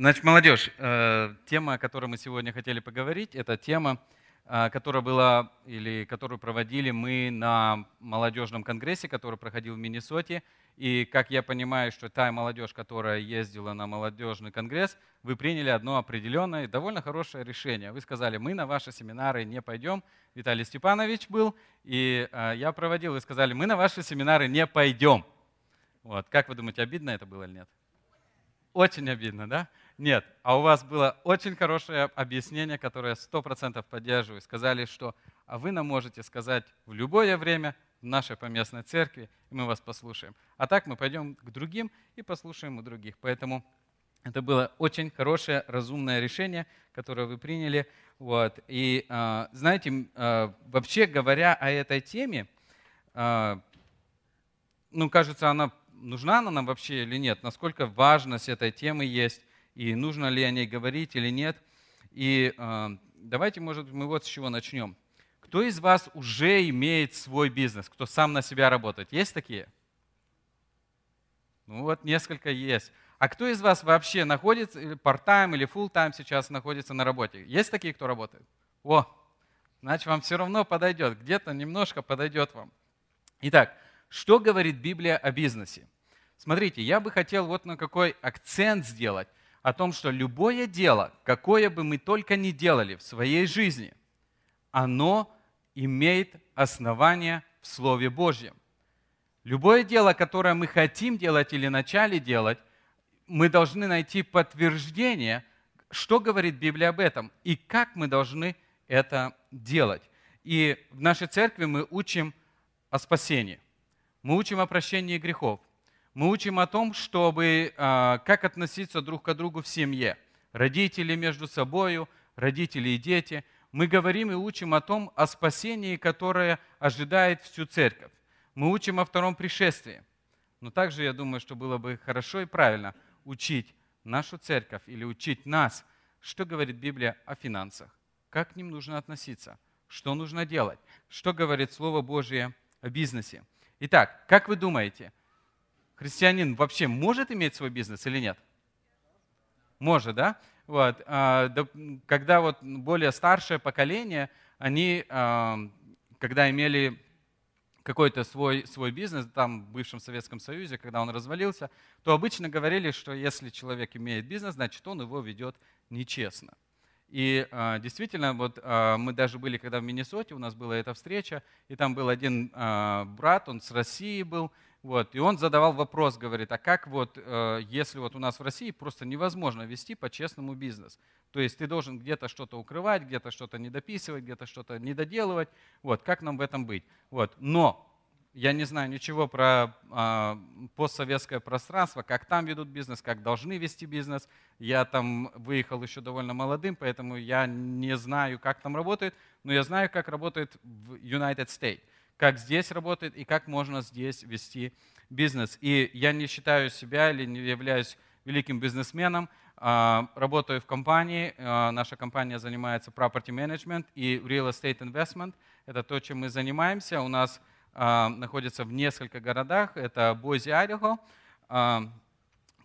Значит, молодежь, э, тема, о которой мы сегодня хотели поговорить, это тема, э, которая была или которую проводили мы на молодежном конгрессе, который проходил в Миннесоте. И как я понимаю, что та молодежь, которая ездила на молодежный конгресс, вы приняли одно определенное, довольно хорошее решение. Вы сказали, мы на ваши семинары не пойдем. Виталий Степанович был, и э, я проводил, вы сказали, мы на ваши семинары не пойдем. Вот. Как вы думаете, обидно это было или нет? Очень обидно, да? Нет. А у вас было очень хорошее объяснение, которое я 100% поддерживаю. Сказали, что а вы нам можете сказать в любое время в нашей поместной церкви, и мы вас послушаем. А так мы пойдем к другим и послушаем у других. Поэтому это было очень хорошее, разумное решение, которое вы приняли. Вот. И а, знаете, а, вообще говоря о этой теме, а, ну, кажется, она нужна она нам вообще или нет, насколько важность этой темы есть, и нужно ли о ней говорить или нет. И э, давайте, может, мы вот с чего начнем. Кто из вас уже имеет свой бизнес, кто сам на себя работает? Есть такие? Ну вот несколько есть. А кто из вас вообще находится, part-time или full-time сейчас находится на работе? Есть такие, кто работает? О, значит, вам все равно подойдет, где-то немножко подойдет вам. Итак, что говорит Библия о бизнесе? Смотрите, я бы хотел вот на какой акцент сделать о том, что любое дело, какое бы мы только ни делали в своей жизни, оно имеет основание в Слове Божьем. Любое дело, которое мы хотим делать или начали делать, мы должны найти подтверждение, что говорит Библия об этом и как мы должны это делать. И в нашей церкви мы учим о спасении. Мы учим о прощении грехов. Мы учим о том, чтобы, а, как относиться друг к другу в семье. Родители между собой, родители и дети. Мы говорим и учим о том, о спасении, которое ожидает всю церковь. Мы учим о втором пришествии. Но также я думаю, что было бы хорошо и правильно учить нашу церковь или учить нас, что говорит Библия о финансах, как к ним нужно относиться, что нужно делать, что говорит Слово Божье о бизнесе. Итак, как вы думаете, христианин вообще может иметь свой бизнес или нет? Может, да? Вот. А, когда вот более старшее поколение, они, а, когда имели какой-то свой, свой бизнес там в бывшем Советском Союзе, когда он развалился, то обычно говорили, что если человек имеет бизнес, значит он его ведет нечестно. И э, действительно, вот э, мы даже были, когда в Миннесоте, у нас была эта встреча, и там был один э, брат, он с России был, вот, и он задавал вопрос, говорит, а как вот, э, если вот у нас в России просто невозможно вести по-честному бизнес? То есть ты должен где-то что-то укрывать, где-то что-то недописывать, где-то что-то недоделывать. Вот, как нам в этом быть? Вот, но я не знаю ничего про э, постсоветское пространство, как там ведут бизнес, как должны вести бизнес. Я там выехал еще довольно молодым, поэтому я не знаю, как там работает, но я знаю, как работает в United States как здесь работает и как можно здесь вести бизнес. И я не считаю себя или не являюсь великим бизнесменом, а, работаю в компании, а, наша компания занимается property management и real estate investment. Это то, чем мы занимаемся. У нас а, находится в нескольких городах. Это Бойзи, Айдахо,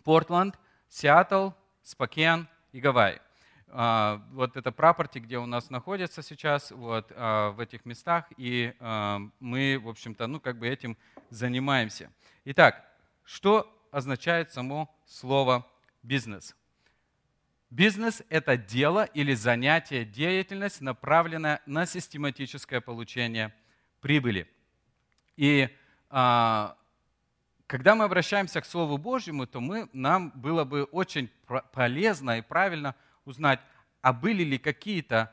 Портленд, Сиэтл, Спокен и Гавайи. А, вот это прапорти, где у нас находится сейчас, вот, а, в этих местах, и а, мы, в общем-то, ну, как бы этим занимаемся. Итак, что означает само слово «бизнес»? Бизнес – это дело или занятие, деятельность, направленная на систематическое получение прибыли. И когда мы обращаемся к Слову Божьему, то мы, нам было бы очень полезно и правильно – узнать, а были ли какие-то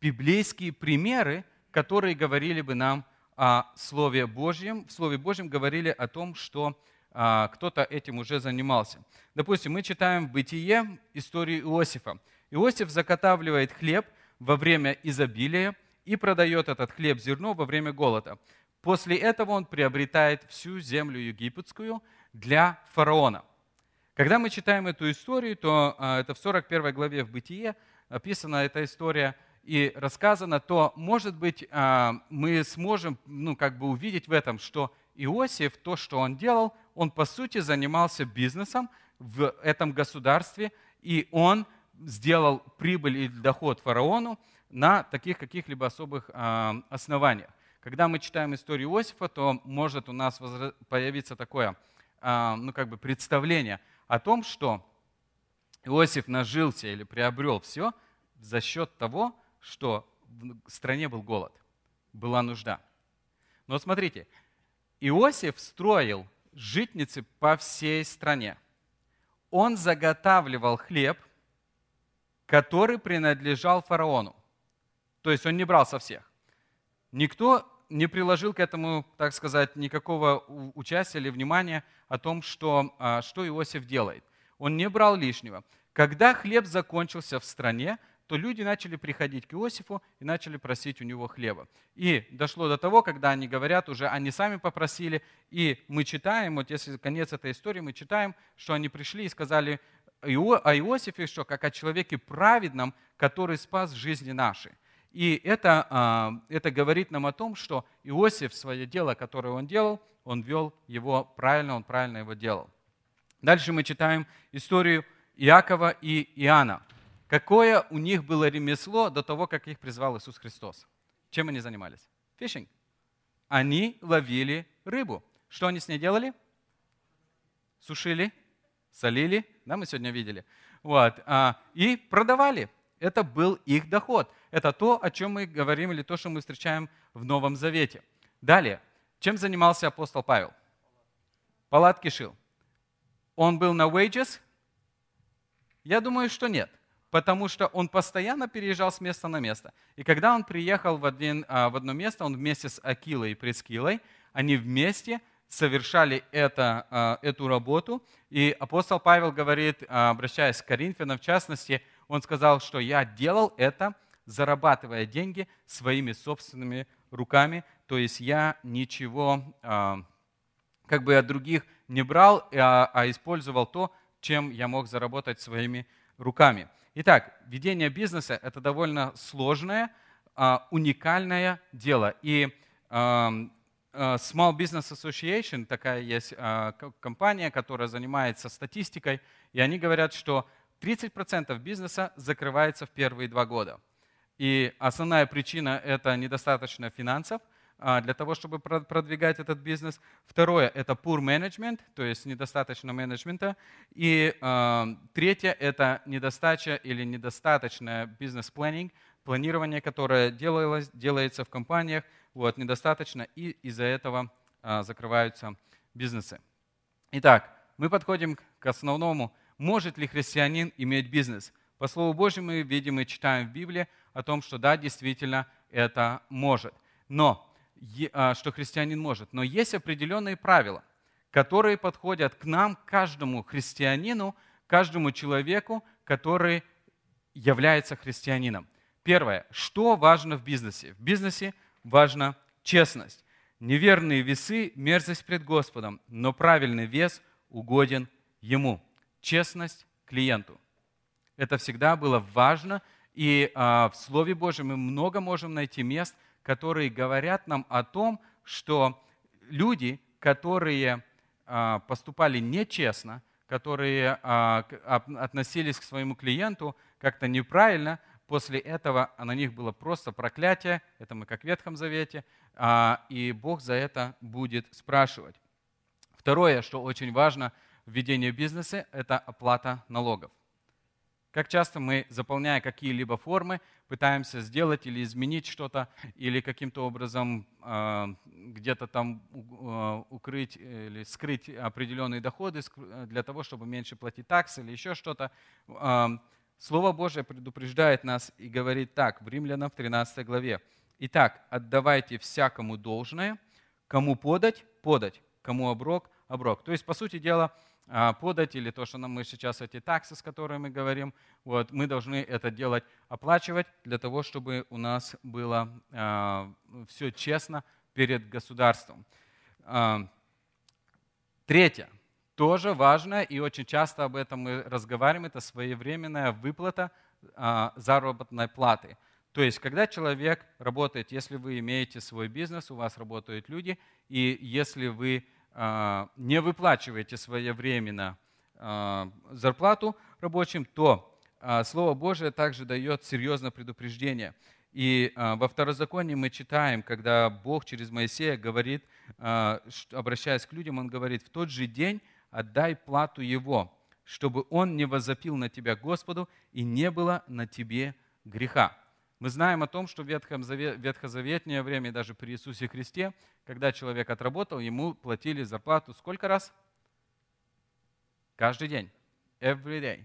библейские примеры, которые говорили бы нам о Слове Божьем. В Слове Божьем говорили о том, что а, кто-то этим уже занимался. Допустим, мы читаем в Бытие историю Иосифа. Иосиф заготавливает хлеб во время изобилия и продает этот хлеб зерно во время голода. После этого он приобретает всю землю египетскую для фараона. Когда мы читаем эту историю, то а, это в 41 главе в Бытие описана эта история и рассказана, то, может быть, а, мы сможем ну, как бы увидеть в этом, что Иосиф, то, что он делал, он по сути занимался бизнесом, в этом государстве, и он сделал прибыль и доход фараону на таких каких-либо особых а, основаниях. Когда мы читаем историю Иосифа, то может у нас появиться такое ну, как бы представление о том, что Иосиф нажился или приобрел все за счет того, что в стране был голод, была нужда. Но смотрите, Иосиф строил житницы по всей стране. Он заготавливал хлеб, который принадлежал фараону. То есть он не брал со всех. Никто не приложил к этому, так сказать, никакого участия или внимания о том, что, а, что Иосиф делает. Он не брал лишнего. Когда хлеб закончился в стране, то люди начали приходить к Иосифу и начали просить у него хлеба. И дошло до того, когда они говорят, уже они сами попросили, и мы читаем, вот если конец этой истории, мы читаем, что они пришли и сказали о Иосифе, что как о человеке праведном, который спас жизни наши. И это, а, это говорит нам о том, что Иосиф свое дело, которое он делал, он вел его правильно, он правильно его делал. Дальше мы читаем историю Иакова и Иоанна. Какое у них было ремесло до того, как их призвал Иисус Христос? Чем они занимались? Фишинг. Они ловили рыбу. Что они с ней делали? Сушили, солили, да, мы сегодня видели. Вот, а, и продавали. Это был их доход. Это то, о чем мы говорим, или то, что мы встречаем в Новом Завете. Далее, чем занимался апостол Павел? Палатки шил. Он был на wages? Я думаю, что нет потому что он постоянно переезжал с места на место. И когда он приехал в, один, а, в одно место, он вместе с Акилой и Прескилой, они вместе совершали это, а, эту работу. И апостол Павел говорит, а, обращаясь к Коринфянам, в частности, он сказал, что я делал это, зарабатывая деньги своими собственными руками, то есть я ничего как бы от других не брал, а использовал то, чем я мог заработать своими руками. Итак, ведение бизнеса – это довольно сложное, а, уникальное дело. И а, а, Small Business Association, такая есть компания, которая занимается статистикой, и они говорят, что 30% бизнеса закрывается в первые два года. И основная причина – это недостаточно финансов, а, для того, чтобы продвигать этот бизнес. Второе – это poor management, то есть недостаточно менеджмента. И э, третье – это недостача или недостаточное бизнес-планинг, планирование, которое делалось, делается в компаниях, вот, недостаточно, и из-за этого э, закрываются бизнесы. Итак, мы подходим к основному. Может ли христианин иметь бизнес? По Слову Божьему мы видим и читаем в Библии о том, что да, действительно это может. Но а, что христианин может. Но есть определенные правила, которые подходят к нам, каждому христианину, каждому человеку, который является христианином. Первое. Что важно в бизнесе? В бизнесе важна честность. Неверные весы – мерзость пред Господом, но правильный вес угоден Ему. Честность клиенту. Это всегда было важно, и а, в Слове Божьем мы много можем найти мест – которые говорят нам о том, что люди, которые а, поступали нечестно, которые а, относились к своему клиенту как-то неправильно, после этого на них было просто проклятие, это мы как в Ветхом Завете, а, и Бог за это будет спрашивать. Второе, что очень важно в ведении бизнеса, это оплата налогов. Как часто мы, заполняя какие-либо формы, пытаемся сделать или изменить что-то, или каким-то образом э, где-то там э, укрыть или скрыть определенные доходы для того, чтобы меньше платить таксы или еще что-то. Э, Слово Божье предупреждает нас и говорит так в Римлянам в 13 главе. «Итак, отдавайте всякому должное, кому подать – подать, кому оброк – оброк». То есть, по сути дела, а, подать, или то, что нам мы сейчас эти таксы, с которыми мы говорим, вот, мы должны это делать, оплачивать для того, чтобы у нас было а, все честно перед государством. А, третье, тоже важно, и очень часто об этом мы разговариваем, это своевременная выплата а, заработной платы. То есть, когда человек работает, если вы имеете свой бизнес, у вас работают люди, и если вы а, не выплачиваете своевременно а, зарплату рабочим, то а, Слово Божие также дает серьезное предупреждение. И а, во Второзаконии мы читаем, когда Бог через Моисея говорит, обращаясь к людям, Он говорит, в тот же день отдай плату его, чтобы он не возопил на тебя Господу и не было на тебе греха. Мы знаем о том, что в ветхозаветнее время, даже при Иисусе Христе, когда человек отработал, ему платили зарплату сколько раз? Каждый день. Every day.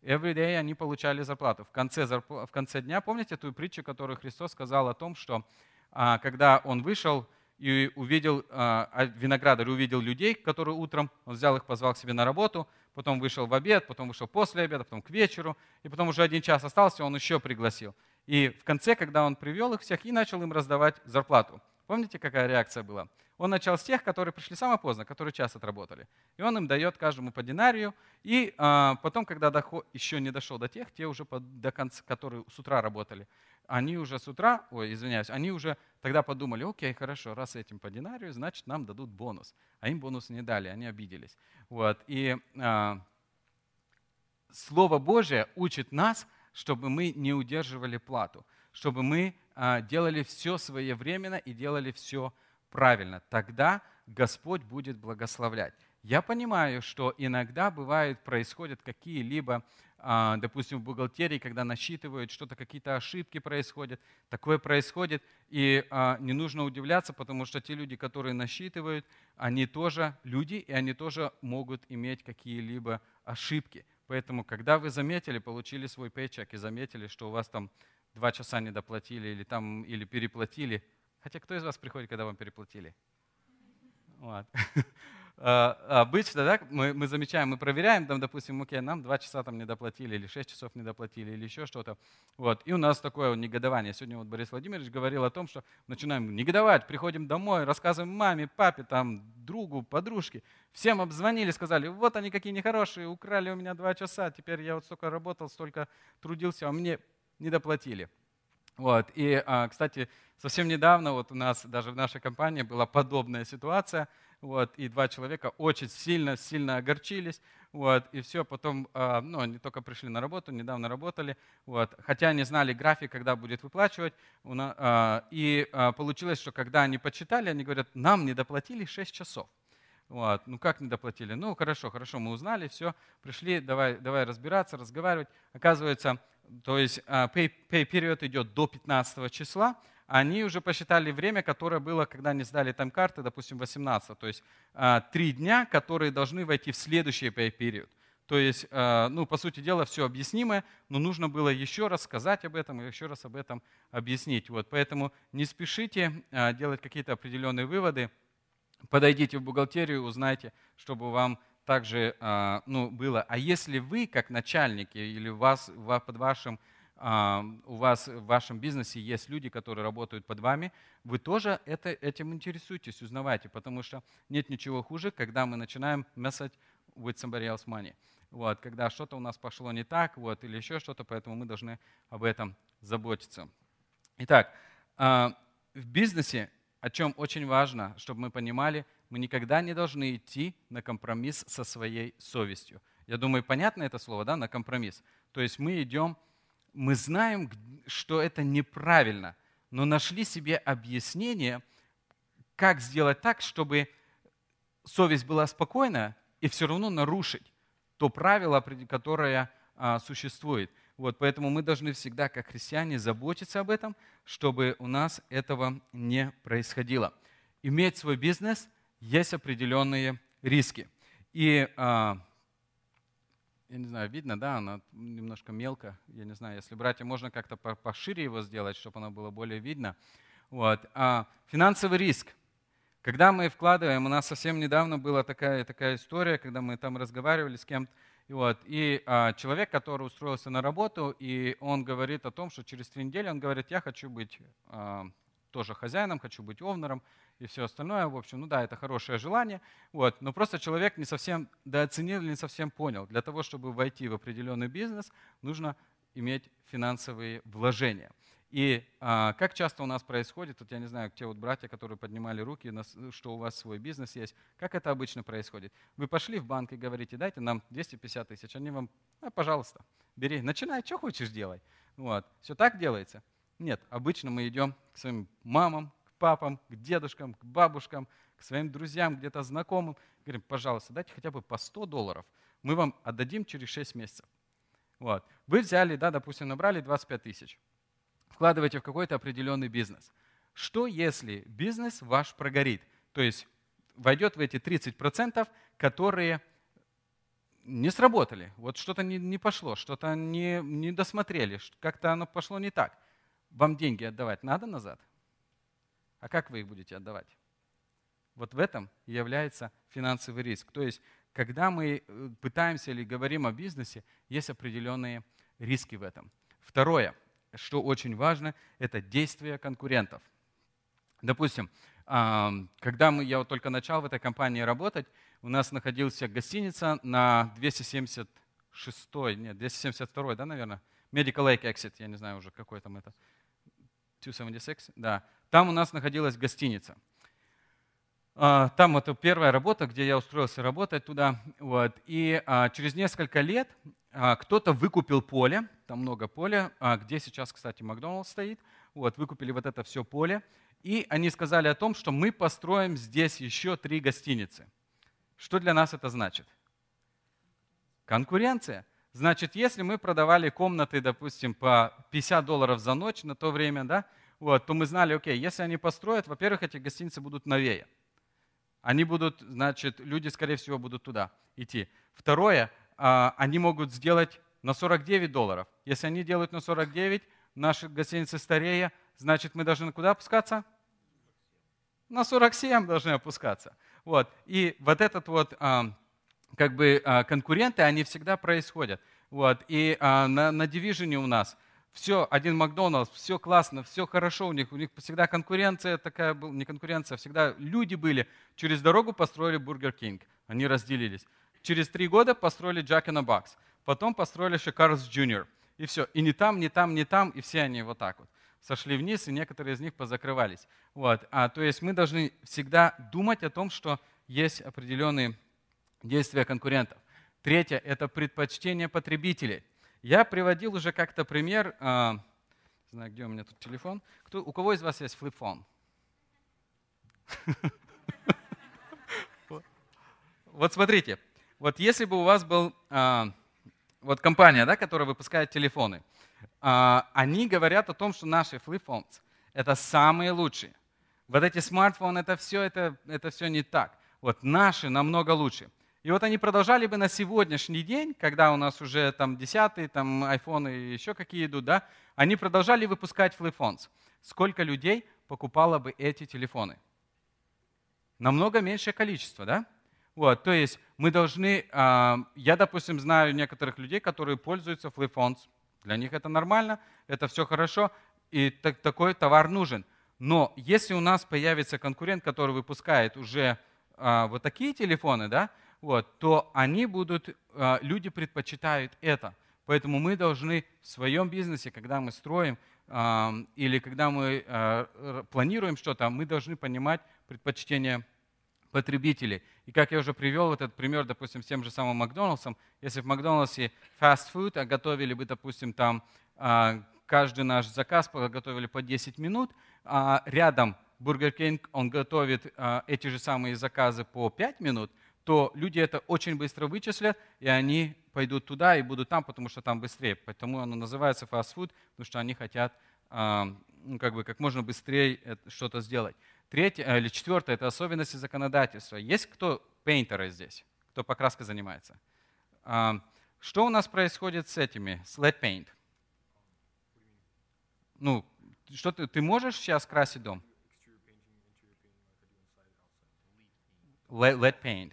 Every day они получали зарплату. В конце, зарпл... в конце дня, помните ту притчу, которую Христос сказал о том, что а, когда он вышел и увидел а, а, виноградарь, увидел людей, которые утром, он взял их, позвал к себе на работу, потом вышел в обед, потом вышел после обеда, потом к вечеру, и потом уже один час остался, он еще пригласил. И в конце, когда он привел их всех и начал им раздавать зарплату. Помните, какая реакция была? Он начал с тех, которые пришли самое поздно, которые час отработали. И он им дает каждому по динарию. И а, потом, когда доход, еще не дошел до тех, те уже по, до конца, которые с утра работали, они уже с утра, ой, извиняюсь, они уже тогда подумали, окей, хорошо, раз этим по динарию, значит, нам дадут бонус. А им бонус не дали, они обиделись. Вот. И а, Слово Божие учит нас, чтобы мы не удерживали плату, чтобы мы а, делали все своевременно и делали все правильно. Тогда Господь будет благословлять. Я понимаю, что иногда бывает, происходят какие-либо, а, допустим, в бухгалтерии, когда насчитывают что-то, какие-то ошибки происходят. Такое происходит, и а, не нужно удивляться, потому что те люди, которые насчитывают, они тоже люди, и они тоже могут иметь какие-либо ошибки. Поэтому, когда вы заметили, получили свой пейчек и заметили, что у вас там два часа не доплатили или, там, или переплатили, хотя кто из вас приходит, когда вам переплатили? Вот. А, обычно да, мы, мы замечаем, мы проверяем, там, допустим, окей, нам два часа там не доплатили, или шесть часов не доплатили, или еще что-то. Вот. И у нас такое негодование. Сегодня вот Борис Владимирович говорил о том, что начинаем негодовать, приходим домой, рассказываем маме, папе, там, другу, подружке. Всем обзвонили, сказали, вот они какие нехорошие, украли у меня два часа, теперь я вот столько работал, столько трудился, а мне не доплатили. Вот. И, а, кстати, совсем недавно вот у нас даже в нашей компании была подобная ситуация – вот, и два человека очень сильно-сильно огорчились, вот, и все, потом, а, ну, они только пришли на работу, недавно работали, вот, хотя они знали график, когда будет выплачивать, а, и а, получилось, что когда они почитали, они говорят, нам не доплатили 6 часов. Вот. Ну как не доплатили? Ну хорошо, хорошо, мы узнали, все, пришли, давай, давай разбираться, разговаривать. Оказывается, то есть pay, pay период идет до 15 числа, они уже посчитали время, которое было, когда они сдали там карты, допустим, 18, то есть а, три дня, которые должны войти в следующий период. То есть, а, ну, по сути дела, все объяснимое, но нужно было еще раз сказать об этом и еще раз об этом объяснить. Вот, поэтому не спешите а, делать какие-то определенные выводы. Подойдите в бухгалтерию, узнайте, чтобы вам также ну, было. А если вы, как начальники, или вас, под вашим у вас в вашем бизнесе есть люди, которые работают под вами, вы тоже это, этим интересуетесь, узнавайте, потому что нет ничего хуже, когда мы начинаем message with somebody else money. Вот, когда что-то у нас пошло не так, вот, или еще что-то, поэтому мы должны об этом заботиться. Итак, а, в бизнесе, о чем очень важно, чтобы мы понимали, мы никогда не должны идти на компромисс со своей совестью. Я думаю, понятно это слово, да, на компромисс. То есть мы идем мы знаем, что это неправильно, но нашли себе объяснение, как сделать так, чтобы совесть была спокойна и все равно нарушить то правило, которое а, существует. Вот, поэтому мы должны всегда, как христиане, заботиться об этом, чтобы у нас этого не происходило. Иметь свой бизнес есть определенные риски. И а, я не знаю, видно, да, она немножко мелко. Я не знаю, если братья, можно как-то пошире его сделать, чтобы оно было более видно. Вот. А финансовый риск. Когда мы вкладываем, у нас совсем недавно была такая, такая история, когда мы там разговаривали с кем-то, и, вот, и а, человек, который устроился на работу, и он говорит о том, что через три недели он говорит, я хочу быть а, тоже хозяином, хочу быть овнером и все остальное. В общем, ну да, это хорошее желание, вот, но просто человек не совсем дооценил или не совсем понял. Для того, чтобы войти в определенный бизнес, нужно иметь финансовые вложения. И а, как часто у нас происходит, вот я не знаю, те вот братья, которые поднимали руки, что у вас свой бизнес есть, как это обычно происходит? Вы пошли в банк и говорите, дайте нам 250 тысяч, они вам, а, пожалуйста, бери, начинай, что хочешь делай. Вот. Все так делается? Нет, обычно мы идем к своим мамам, папам, к дедушкам, к бабушкам, к своим друзьям, где-то знакомым, говорим, пожалуйста, дайте хотя бы по 100 долларов, мы вам отдадим через 6 месяцев. Вот. Вы взяли, да, допустим, набрали 25 тысяч вкладываете в какой-то определенный бизнес. Что если бизнес ваш прогорит? То есть войдет в эти 30%, которые не сработали, вот что-то не, не пошло, что-то не, не досмотрели, как-то оно пошло не так. Вам деньги отдавать надо назад? А как вы их будете отдавать? Вот в этом является финансовый риск. То есть, когда мы э, пытаемся или говорим о бизнесе, есть определенные риски в этом. Второе – что очень важно, это действия конкурентов. Допустим, когда мы, я вот только начал в этой компании работать, у нас находилась гостиница на 276, нет, 272, да, наверное? Medical Lake Exit, я не знаю уже, какой там это. 276, да. Там у нас находилась гостиница. А, там вот первая работа, где я устроился работать туда. Вот. И а, через несколько лет а, кто-то выкупил поле, там много поля, где сейчас, кстати, Макдоналдс стоит. Вот, выкупили вот это все поле. И они сказали о том, что мы построим здесь еще три гостиницы. Что для нас это значит? Конкуренция. Значит, если мы продавали комнаты, допустим, по 50 долларов за ночь на то время, да, вот, то мы знали, окей, если они построят, во-первых, эти гостиницы будут новее. Они будут, значит, люди, скорее всего, будут туда идти. Второе, а, они могут сделать на 49 долларов. Если они делают на 49, наши гостиницы старее, значит, мы должны куда опускаться? На 47 должны опускаться. Вот. И вот этот вот, а, как бы, а, конкуренты, они всегда происходят. Вот. И на, на Division у нас все, один Макдоналдс, все классно, все хорошо у них, у них всегда конкуренция такая была, не конкуренция, всегда люди были. Через дорогу построили Burger King, они разделились. Через три года построили Jack in a потом построили Carl's Jr. И все, и не там, не там, не там, и все они вот так вот сошли вниз, и некоторые из них позакрывались. Вот. А, то есть мы должны всегда думать о том, что есть определенные действия конкурентов. Третье – это предпочтение потребителей – я приводил уже как-то пример, а, не знаю, где у меня тут телефон. Кто, у кого из вас есть flip phone? Вот смотрите, вот если бы у вас был а, вот компания, да, которая выпускает телефоны, а, они говорят о том, что наши phones это самые лучшие. Вот эти смартфоны, это все, это, это все не так. Вот наши намного лучше. И вот они продолжали бы на сегодняшний день, когда у нас уже там десятые, там айфоны и еще какие идут, да, они продолжали выпускать флипфонс. Сколько людей покупало бы эти телефоны? Намного меньшее количество, да? Вот, то есть мы должны, а, я, допустим, знаю некоторых людей, которые пользуются флипфонс. Для них это нормально, это все хорошо, и так, такой товар нужен. Но если у нас появится конкурент, который выпускает уже а, вот такие телефоны, да, вот, то они будут, а, люди предпочитают это. Поэтому мы должны в своем бизнесе, когда мы строим а, или когда мы а, планируем что-то, мы должны понимать предпочтения потребителей. И как я уже привел этот пример, допустим, с тем же самым Макдональдсом, если в Макдональдсе fast food, а готовили бы, допустим, там каждый наш заказ готовили по 10 минут, а рядом Burger King, он готовит эти же самые заказы по 5 минут – то люди это очень быстро вычислят, и они пойдут туда и будут там, потому что там быстрее. Поэтому оно называется фастфуд, потому что они хотят ну, как, бы, как можно быстрее что-то сделать. Третье, э, или четвертое – это особенности законодательства. Есть кто пейнтеры здесь, кто покраской занимается? Что у нас происходит с этими, с lead paint? Ну, что ты, ты можешь сейчас красить дом? Lead paint.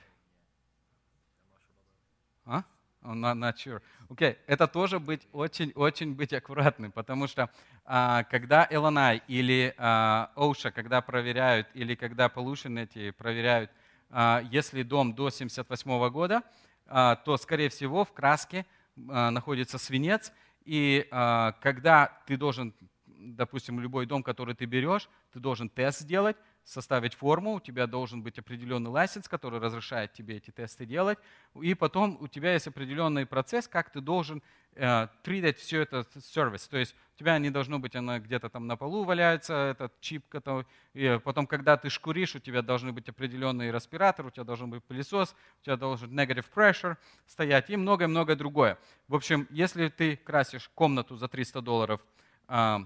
Not, not sure. Okay. Это тоже быть очень-очень быть аккуратным, потому что а, когда LNI или а, OSHA, когда проверяют, или когда pollution эти проверяют, а, если дом до 78 года, а, то, скорее всего, в краске а, находится свинец, и а, когда ты должен допустим, любой дом, который ты берешь, ты должен тест сделать, составить форму, у тебя должен быть определенный лайсенс, который разрешает тебе эти тесты делать, и потом у тебя есть определенный процесс, как ты должен э, все это сервис. То есть у тебя не должно быть, она где-то там на полу валяется, этот чип, который, и потом, когда ты шкуришь, у тебя должны быть определенный респиратор, у тебя должен быть пылесос, у тебя должен negative pressure стоять и многое-многое другое. В общем, если ты красишь комнату за 300 долларов, э,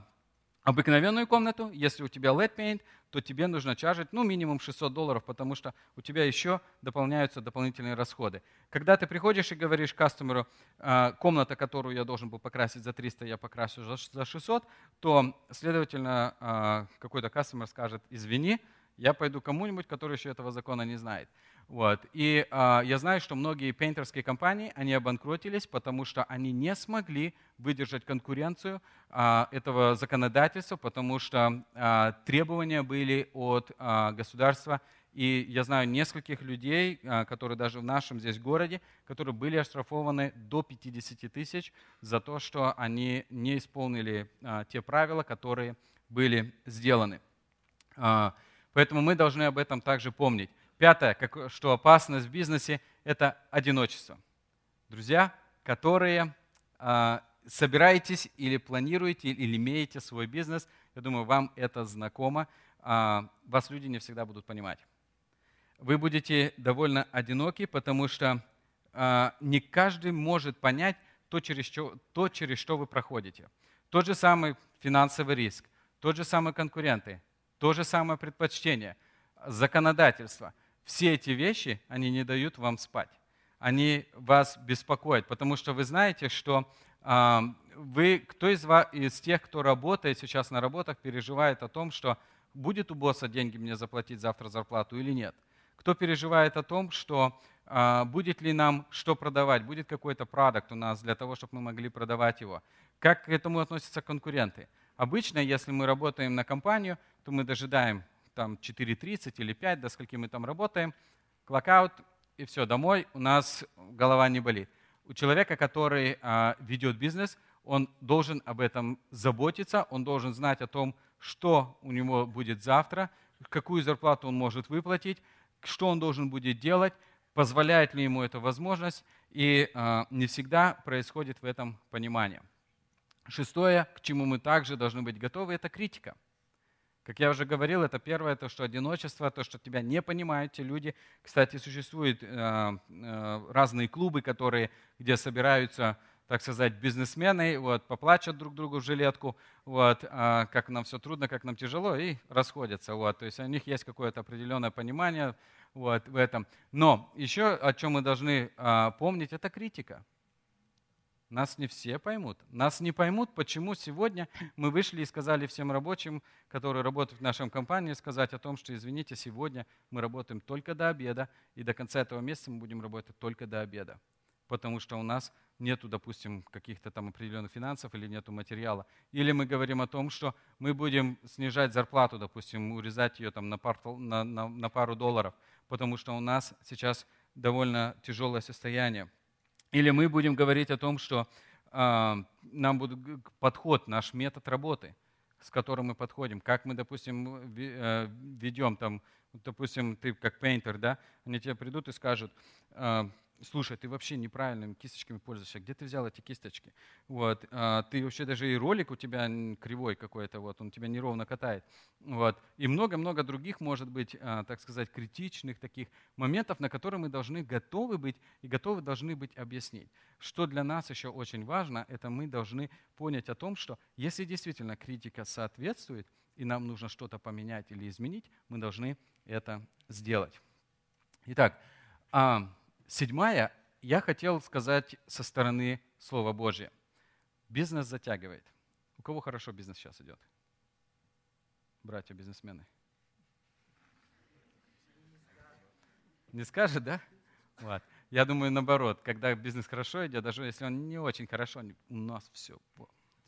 обыкновенную комнату, если у тебя LED paint, то тебе нужно чаржить ну, минимум 600 долларов, потому что у тебя еще дополняются дополнительные расходы. Когда ты приходишь и говоришь кастомеру, «А, комната, которую я должен был покрасить за 300, я покрасил за 600, то, следовательно, а, какой-то кастомер скажет, извини, я пойду кому-нибудь, который еще этого закона не знает. Вот. И а, я знаю, что многие пейнтерские компании, они обанкротились, потому что они не смогли выдержать конкуренцию а, этого законодательства, потому что а, требования были от а, государства. И я знаю нескольких людей, а, которые даже в нашем здесь городе, которые были оштрафованы до 50 тысяч за то, что они не исполнили а, те правила, которые были сделаны. А, поэтому мы должны об этом также помнить. Пятое, как, что опасность в бизнесе – это одиночество. Друзья, которые э, собираетесь или планируете, или имеете свой бизнес, я думаю, вам это знакомо, э, вас люди не всегда будут понимать. Вы будете довольно одиноки, потому что э, не каждый может понять то через, что, то, через что вы проходите. Тот же самый финансовый риск, тот же самый конкуренты, то же самое предпочтение, законодательство – все эти вещи, они не дают вам спать. Они вас беспокоят, потому что вы знаете, что э, вы, кто из, вас, из тех, кто работает сейчас на работах, переживает о том, что будет у босса деньги мне заплатить завтра зарплату или нет? Кто переживает о том, что э, будет ли нам что продавать, будет какой-то продукт у нас для того, чтобы мы могли продавать его? Как к этому относятся конкуренты? Обычно, если мы работаем на компанию, то мы дожидаем там 4.30 или 5, до скольки мы там работаем, клокаут, и все, домой, у нас голова не болит. У человека, который а, ведет бизнес, он должен об этом заботиться, он должен знать о том, что у него будет завтра, какую зарплату он может выплатить, что он должен будет делать, позволяет ли ему эта возможность, и а, не всегда происходит в этом понимание. Шестое, к чему мы также должны быть готовы, это критика – как я уже говорил, это первое, то, что одиночество, то, что тебя не понимают те люди. Кстати, существуют э, э, разные клубы, которые, где собираются, так сказать, бизнесмены, вот, поплачут друг другу в жилетку, вот, э, как нам все трудно, как нам тяжело, и расходятся. Вот. То есть у них есть какое-то определенное понимание вот, в этом. Но еще о чем мы должны э, помнить, это критика. Нас не все поймут. Нас не поймут, почему сегодня мы вышли и сказали всем рабочим, которые работают в нашем компании, сказать о том, что, извините, сегодня мы работаем только до обеда, и до конца этого месяца мы будем работать только до обеда. Потому что у нас нету, допустим, каких-то там определенных финансов или нету материала. Или мы говорим о том, что мы будем снижать зарплату, допустим, урезать ее там на, пару, на, на, на пару долларов, потому что у нас сейчас довольно тяжелое состояние. Или мы будем говорить о том, что э, нам будет подход, наш метод работы, с которым мы подходим, как мы, допустим, э, ведем там, допустим, ты как пейнтер, да, они тебе придут и скажут, э, слушай, ты вообще неправильными кисточками пользуешься, где ты взял эти кисточки? Вот, а, ты вообще даже и ролик у тебя кривой какой-то, вот, он тебя неровно катает. Вот, и много-много других, может быть, а, так сказать, критичных таких моментов, на которые мы должны готовы быть и готовы должны быть объяснить. Что для нас еще очень важно, это мы должны понять о том, что если действительно критика соответствует, и нам нужно что-то поменять или изменить, мы должны это сделать. Итак, а, Седьмая, я хотел сказать со стороны Слова Божьего. Бизнес затягивает. У кого хорошо бизнес сейчас идет? Братья бизнесмены. Не скажет, да? Вот. Я думаю, наоборот, когда бизнес хорошо идет, даже если он не очень хорошо, у нас все,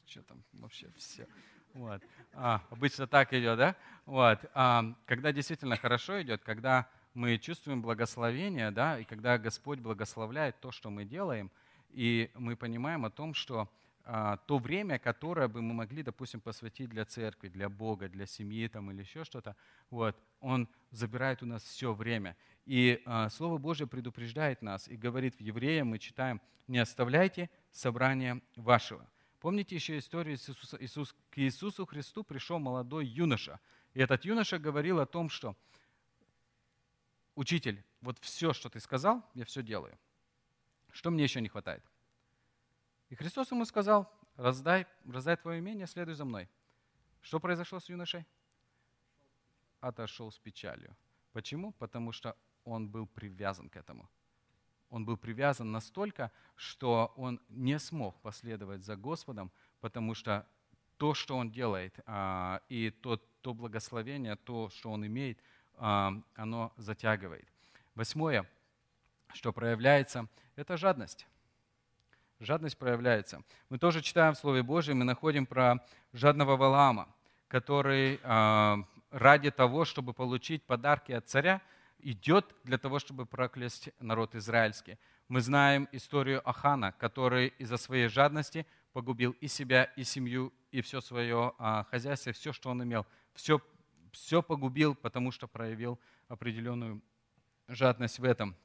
что там вообще все. Вот. А, обычно так идет, да? Вот. А, когда действительно хорошо идет, когда мы чувствуем благословение, да, и когда Господь благословляет то, что мы делаем, и мы понимаем о том, что а, то время, которое бы мы могли, допустим, посвятить для церкви, для Бога, для семьи там, или еще что-то, вот, Он забирает у нас все время. И а, Слово Божье предупреждает нас и говорит в Евреям, мы читаем, не оставляйте собрания вашего. Помните еще историю Иисуса, Иисус, к Иисусу Христу пришел молодой юноша. И этот юноша говорил о том, что «Учитель, вот все, что ты сказал, я все делаю. Что мне еще не хватает?» И Христос ему сказал, раздай, раздай твое имение, следуй за мной. Что произошло с юношей? Отошел с печалью. Почему? Потому что он был привязан к этому. Он был привязан настолько, что он не смог последовать за Господом, потому что то, что он делает, а, и то, то благословение, то, что он имеет, оно затягивает. Восьмое, что проявляется, это жадность. Жадность проявляется. Мы тоже читаем в Слове Божьем, мы находим про жадного Валаама, который ради того, чтобы получить подарки от царя, идет для того, чтобы проклясть народ израильский. Мы знаем историю Ахана, который из-за своей жадности погубил и себя, и семью, и все свое а, хозяйство, все, что он имел. Все, все погубил, потому что проявил определенную жадность в этом.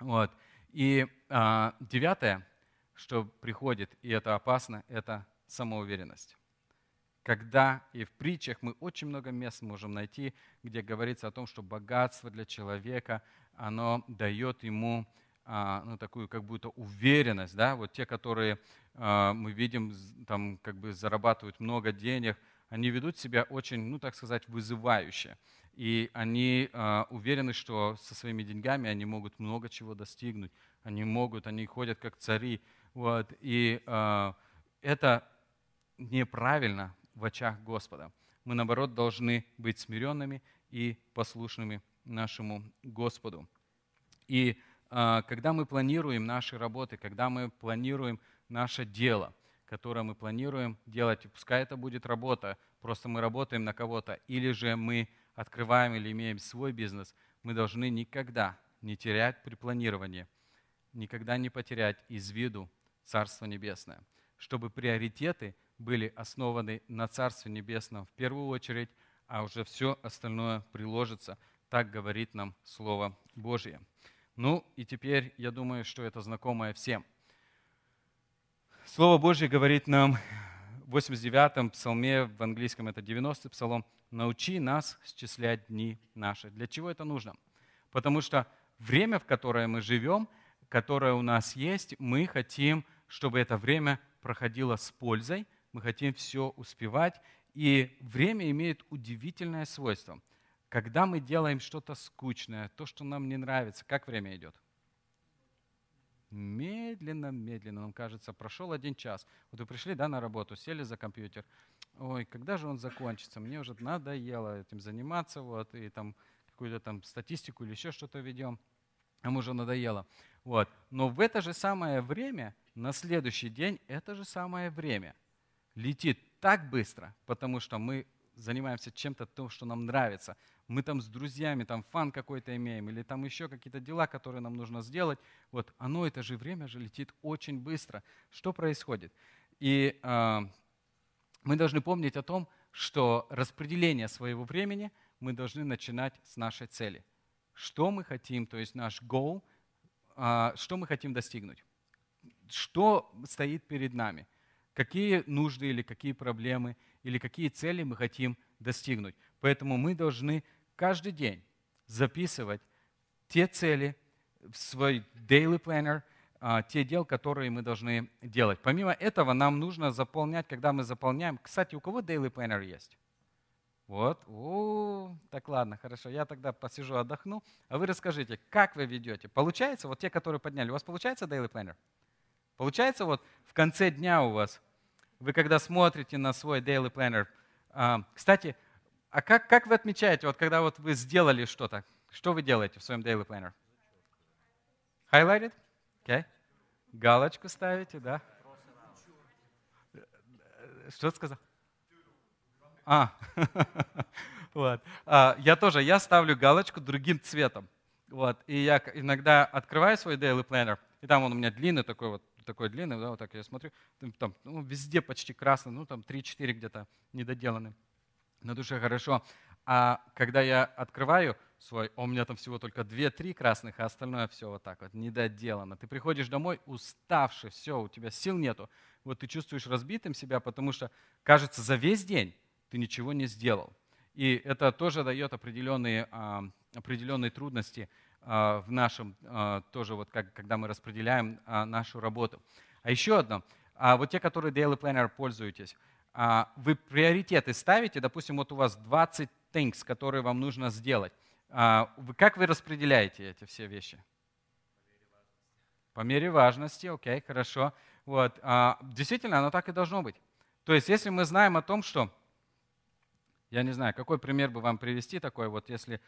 Вот. И а, девятое, что приходит, и это опасно, это самоуверенность. Когда и в притчах мы очень много мест можем найти, где говорится о том, что богатство для человека, оно дает ему а, ну, такую как будто уверенность. Да? Вот те, которые а, мы видим, там как бы зарабатывают много денег, они ведут себя очень, ну так сказать, вызывающе. И они а, уверены, что со своими деньгами они могут много чего достигнуть. Они могут, они ходят как цари. Вот, и э, это неправильно в очах Господа. Мы, наоборот, должны быть смиренными и послушными нашему Господу. И э, когда мы планируем наши работы, когда мы планируем наше дело, которое мы планируем делать, пускай это будет работа, просто мы работаем на кого-то, или же мы открываем или имеем свой бизнес, мы должны никогда не терять при планировании, никогда не потерять из виду Царство Небесное, чтобы приоритеты были основаны на Царстве Небесном в первую очередь, а уже все остальное приложится. Так говорит нам Слово Божье. Ну и теперь я думаю, что это знакомое всем. Слово Божье говорит нам в 89-м псалме, в английском это 90-й псалом, «Научи нас счислять дни наши». Для чего это нужно? Потому что время, в которое мы живем – которое у нас есть, мы хотим, чтобы это время проходило с пользой, мы хотим все успевать. И время имеет удивительное свойство. Когда мы делаем что-то скучное, то, что нам не нравится, как время идет? Медленно, медленно, нам кажется, прошел один час. Вот вы пришли да, на работу, сели за компьютер. Ой, когда же он закончится? Мне уже надоело этим заниматься, вот, и там какую-то там статистику или еще что-то ведем. Нам уже надоело. Вот. Но в это же самое время, на следующий день, это же самое время летит так быстро, потому что мы занимаемся чем-то, то, что нам нравится. Мы там с друзьями, там фан какой-то имеем, или там еще какие-то дела, которые нам нужно сделать. Вот оно, это же время же летит очень быстро. Что происходит? И э, мы должны помнить о том, что распределение своего времени мы должны начинать с нашей цели. Что мы хотим, то есть наш goal – а, что мы хотим достигнуть, что стоит перед нами, какие нужды или какие проблемы или какие цели мы хотим достигнуть. Поэтому мы должны каждый день записывать те цели в свой daily planner, а, те дел, которые мы должны делать. Помимо этого, нам нужно заполнять, когда мы заполняем. Кстати, у кого daily planner есть? Вот, о, так ладно, хорошо, я тогда посижу, отдохну. А вы расскажите, как вы ведете? Получается, вот те, которые подняли, у вас получается Daily Planner? Получается вот в конце дня у вас, вы когда смотрите на свой Daily Planner, а, кстати, а как, как вы отмечаете, вот когда вот вы сделали что-то, что вы делаете в своем Daily Planner? Highlighted? Okay. Галочку ставите, да? Что сказал? А, вот. А, я тоже, я ставлю галочку другим цветом. Вот. И я иногда открываю свой daily planner, и там он у меня длинный такой вот, такой длинный, да, вот так я смотрю, там, ну, везде почти красный, ну там 3-4 где-то недоделаны. На душе хорошо. А когда я открываю свой, у меня там всего только 2-3 красных, а остальное все вот так вот, недоделано. Ты приходишь домой уставший, все, у тебя сил нету. Вот ты чувствуешь разбитым себя, потому что, кажется, за весь день ты ничего не сделал. И это тоже дает определенные, а, определенные трудности а, в нашем, а, тоже вот как, когда мы распределяем нашу работу. А еще одно. Вот те, которые Daily Planner пользуетесь, вы приоритеты ставите, допустим, вот у вас 20 things, которые вам нужно сделать. Как вы распределяете эти все вещи? По мере важности, окей, okay, хорошо. Вот. Действительно, оно так и должно быть. То есть, если мы знаем о том, что я не знаю, какой пример бы вам привести такой, вот если...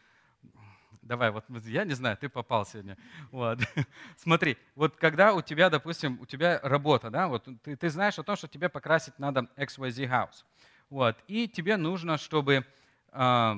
Давай, вот я не знаю, ты попал сегодня. Вот. Смотри, вот когда у тебя, допустим, у тебя работа, да, вот ты, ты знаешь о том, что тебе покрасить надо XYZ House. Вот, и тебе нужно, чтобы... Э,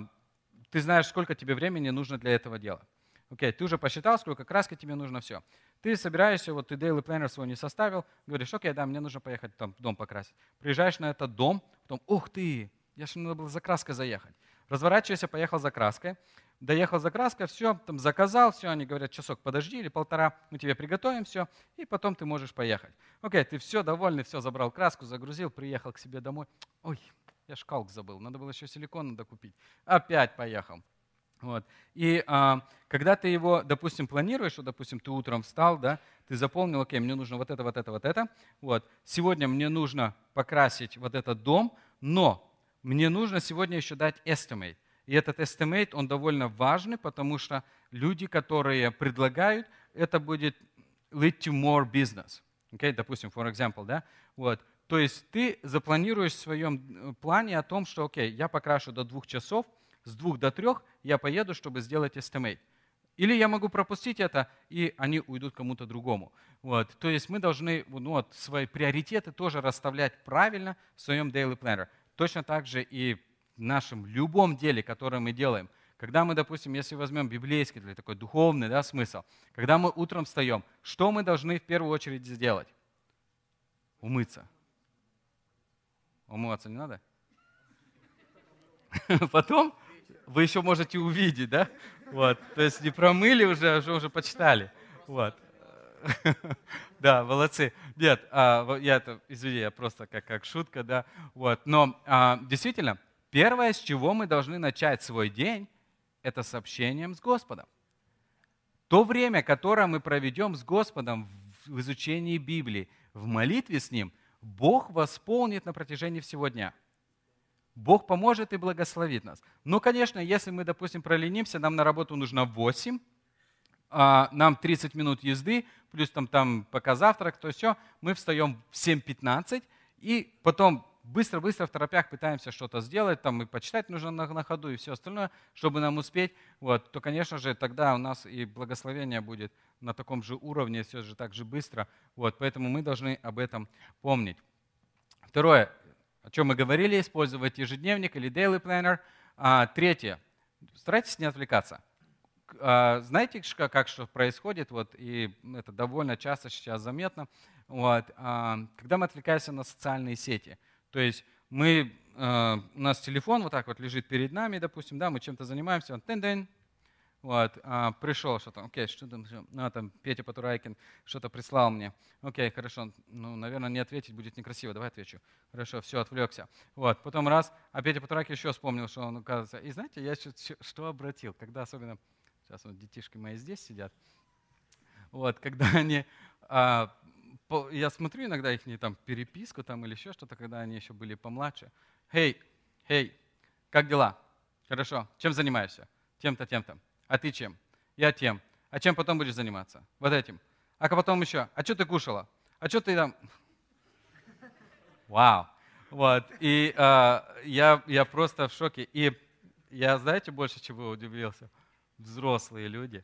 ты знаешь, сколько тебе времени нужно для этого дела. Окей, ты уже посчитал, сколько краски тебе нужно, все. Ты собираешься, вот ты daily planner свой не составил, говоришь, окей, да, мне нужно поехать там дом покрасить. Приезжаешь на этот дом, потом, ух ты, я же надо было за краской заехать. Разворачивайся, поехал за краской. Доехал за краской, все, там заказал, все, они говорят, часок подожди или полтора, мы тебе приготовим все, и потом ты можешь поехать. Окей, ты все довольный, все, забрал краску, загрузил, приехал к себе домой. Ой, я шкалк забыл, надо было еще силикон надо купить. Опять поехал. Вот. И а, когда ты его, допустим, планируешь, вот, допустим, ты утром встал, да, ты заполнил, окей, мне нужно вот это, вот это, вот это. Вот. Сегодня мне нужно покрасить вот этот дом, но мне нужно сегодня еще дать estimate. И этот estimate, он довольно важный, потому что люди, которые предлагают, это будет lead to more business. Okay, допустим, for example, да? Вот. То есть ты запланируешь в своем э, плане о том, что, окей, я покрашу до двух часов, с двух до трех я поеду, чтобы сделать estimate. Или я могу пропустить это, и они уйдут кому-то другому. Вот. То есть мы должны ну, вот, свои приоритеты тоже расставлять правильно в своем daily planner. Точно так же и в нашем любом деле, которое мы делаем. Когда мы, допустим, если возьмем библейский или такой духовный да, смысл, когда мы утром встаем, что мы должны в первую очередь сделать? Умыться. Умываться не надо? Потом вы еще можете увидеть, да? Вот. То есть не промыли уже, а уже, уже почитали. Вот. Да, молодцы. Нет, а, я это, извини, я просто как, как шутка, да. Вот. Но а, действительно, первое, с чего мы должны начать свой день, это с общением с Господом. То время, которое мы проведем с Господом в изучении Библии, в молитве с Ним, Бог восполнит на протяжении всего дня. Бог поможет и благословит нас. Но, конечно, если мы, допустим, проленимся, нам на работу нужно 8, а, нам 30 минут езды, плюс там, там пока завтрак, то все, мы встаем в 7.15 и потом быстро-быстро в торопях пытаемся что-то сделать, там и почитать нужно на, на ходу и все остальное, чтобы нам успеть, вот, то, конечно же, тогда у нас и благословение будет на таком же уровне, все же так же быстро. Вот, поэтому мы должны об этом помнить. Второе, о чем мы говорили, использовать ежедневник или daily planner. А, третье, старайтесь не отвлекаться. А, знаете, как что происходит, вот, и это довольно часто сейчас заметно, вот, а, когда мы отвлекаемся на социальные сети. То есть мы, а, у нас телефон вот так вот лежит перед нами, допустим, да, мы чем-то занимаемся, он тын вот, а, пришел что-то, окей, что там, а, там Петя Потурайкин что-то прислал мне. Окей, хорошо, ну, наверное, не ответить будет некрасиво, давай отвечу. Хорошо, все, отвлекся. Вот, потом раз, а Петя Потурайкин еще вспомнил, что он, оказывается, и знаете, я что, что обратил, когда особенно Сейчас вот детишки мои здесь сидят. Вот, когда они, а, я смотрю иногда их там переписку там или еще что-то, когда они еще были помладше. Хей, хей, как дела? Хорошо. Чем занимаешься? Тем-то, тем-то. А ты чем? Я тем. А чем потом будешь заниматься? Вот этим. А потом еще. А что ты кушала? А что ты там? Вау. Вот. И э, я, я просто в шоке. И я, знаете, больше чего удивился? взрослые люди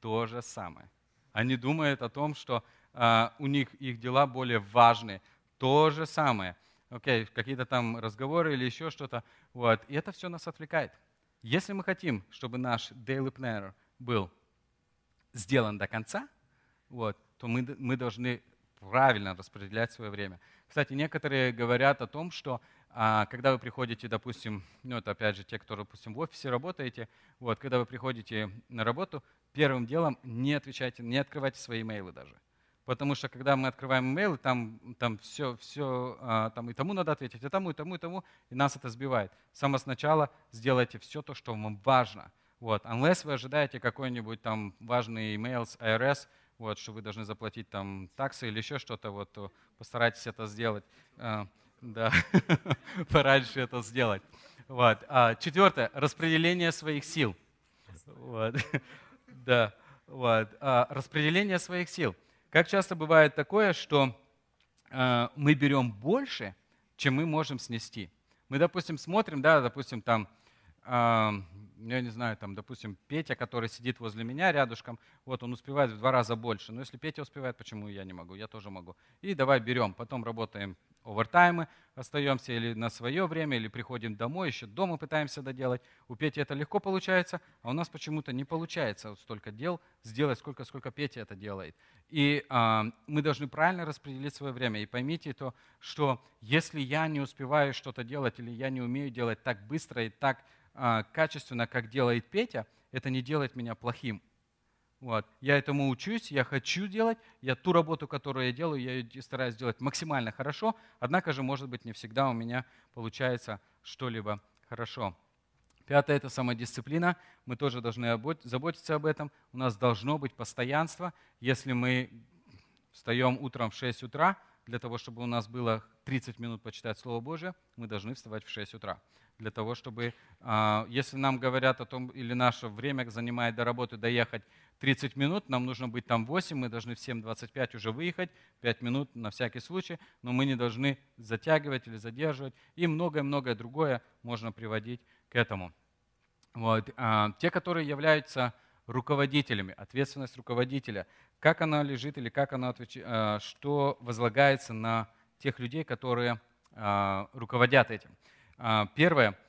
то же самое. Они думают о том, что у них их дела более важные. То же самое. Окей, okay, какие-то там разговоры или еще что-то. Вот. И это все нас отвлекает. Если мы хотим, чтобы наш daily planner был сделан до конца, вот, то мы, мы должны правильно распределять свое время. Кстати, некоторые говорят о том, что а, когда вы приходите, допустим, ну это опять же те, кто, допустим, в офисе работаете, вот, когда вы приходите на работу, первым делом не отвечайте, не открывайте свои имейлы даже. Потому что когда мы открываем имейлы, там, там все, все а, там и тому надо ответить, и тому, и тому, и тому, и нас это сбивает. С самого сначала сделайте все то, что вам важно. Вот. Unless вы ожидаете какой-нибудь там важный имейл с IRS, вот, что вы должны заплатить там таксы или еще что-то, вот, то постарайтесь это сделать. А, да, пораньше это сделать. Вот. А, четвертое. Распределение своих сил. Вот. Да. Вот. А, распределение своих сил. Как часто бывает такое, что э, мы берем больше, чем мы можем снести. Мы, допустим, смотрим, да, допустим, там, я не знаю, там, допустим, Петя, который сидит возле меня рядышком, вот он успевает в два раза больше. Но если Петя успевает, почему я не могу? Я тоже могу. И давай берем, потом работаем овертаймы, остаемся или на свое время, или приходим домой, еще дома пытаемся доделать. У Пети это легко получается, а у нас почему-то не получается вот столько дел сделать, сколько, сколько Петя это делает. И а, мы должны правильно распределить свое время. И поймите то, что если я не успеваю что-то делать, или я не умею делать так быстро и так качественно, как делает Петя, это не делает меня плохим. Вот. Я этому учусь, я хочу делать, я ту работу, которую я делаю, я ее стараюсь делать максимально хорошо, однако же, может быть, не всегда у меня получается что-либо хорошо. Пятое – это самодисциплина. Мы тоже должны заботиться об этом. У нас должно быть постоянство. Если мы встаем утром в 6 утра, для того, чтобы у нас было 30 минут почитать Слово Божие, мы должны вставать в 6 утра. Для того, чтобы, а, если нам говорят о том, или наше время занимает до работы доехать 30 минут, нам нужно быть там 8, мы должны в 7.25 уже выехать, 5 минут на всякий случай, но мы не должны затягивать или задерживать. И многое-многое другое можно приводить к этому. Вот. А, те, которые являются руководителями, ответственность руководителя, как она лежит или как она отвечает, что возлагается на тех людей, которые а, руководят этим. А, первое –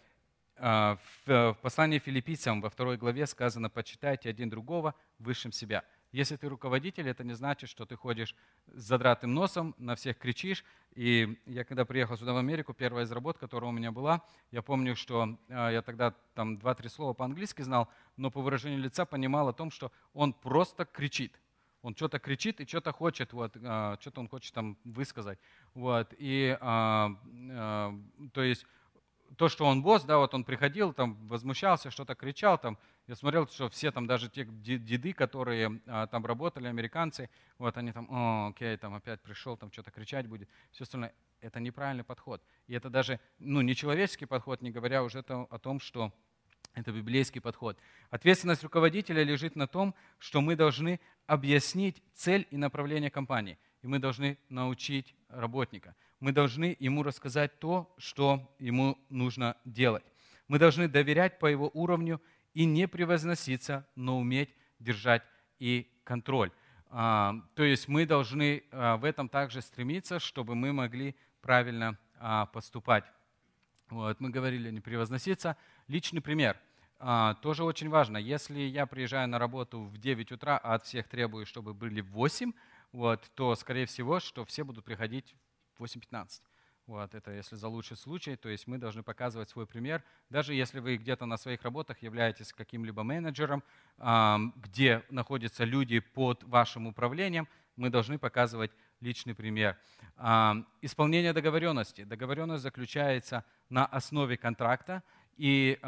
а, в послании филиппийцам во второй главе сказано, почитайте один другого высшим себя. Если ты руководитель, это не значит, что ты ходишь с задратым носом, на всех кричишь. И я когда приехал сюда в Америку, первая из работ, которая у меня была, я помню, что а, я тогда там два-три слова по-английски знал, но по выражению лица понимал о том, что он просто кричит. Он что-то кричит и что-то хочет, вот, что-то он хочет там высказать. Вот, и, то есть то, что он босс, да, вот он приходил, там возмущался, что-то кричал, там, я смотрел, что все там, даже те деды, которые а, там работали, американцы, вот они там, о, окей, там опять пришел, там что-то кричать будет, все остальное. Это неправильный подход. И это даже, ну, не человеческий подход, не говоря уже о том, что это библейский подход. Ответственность руководителя лежит на том, что мы должны объяснить цель и направление компании, и мы должны научить работника мы должны ему рассказать то, что ему нужно делать. Мы должны доверять по его уровню и не превозноситься, но уметь держать и контроль. А, то есть мы должны а, в этом также стремиться, чтобы мы могли правильно а, поступать. Вот, мы говорили не превозноситься. Личный пример. Тоже очень важно. Если я приезжаю на работу в 9 утра, а от всех требую, чтобы были в 8, вот, то, скорее всего, что все будут приходить 8.15. Вот, это если за лучший случай, то есть мы должны показывать свой пример. Даже если вы где-то на своих работах являетесь каким-либо менеджером, где находятся люди под вашим управлением, мы должны показывать личный пример. Исполнение договоренности. Договоренность заключается на основе контракта. И,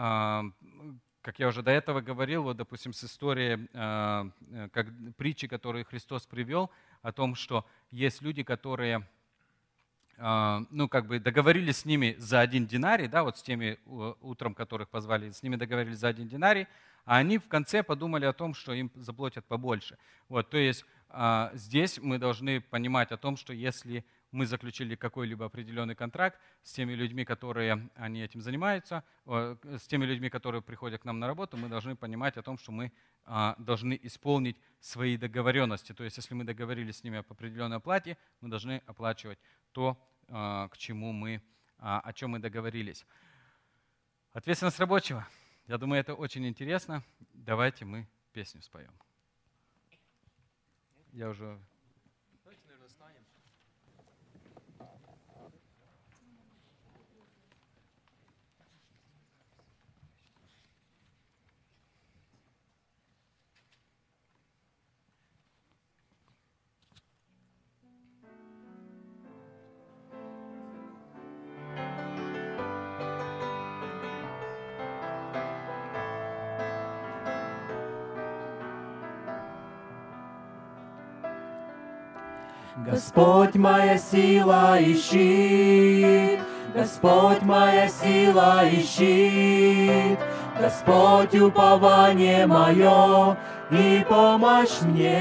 как я уже до этого говорил, вот, допустим, с историей, а, как притчи, которые Христос привел, о том, что есть люди, которые а, ну, как бы договорились с ними за один динарий, да, вот с теми утром, которых позвали, с ними договорились за один динарий, а они в конце подумали о том, что им заплатят побольше. Вот, то есть а, здесь мы должны понимать о том, что если мы заключили какой-либо определенный контракт с теми людьми, которые они этим занимаются, с теми людьми, которые приходят к нам на работу, мы должны понимать о том, что мы а, должны исполнить свои договоренности. То есть если мы договорились с ними об определенной оплате, мы должны оплачивать то, а, к чему мы, а, о чем мы договорились. Ответственность рабочего. Я думаю, это очень интересно. Давайте мы песню споем. Я уже... Господь моя сила и щит, Господь моя сила и щит, Господь упование мое и помощь мне.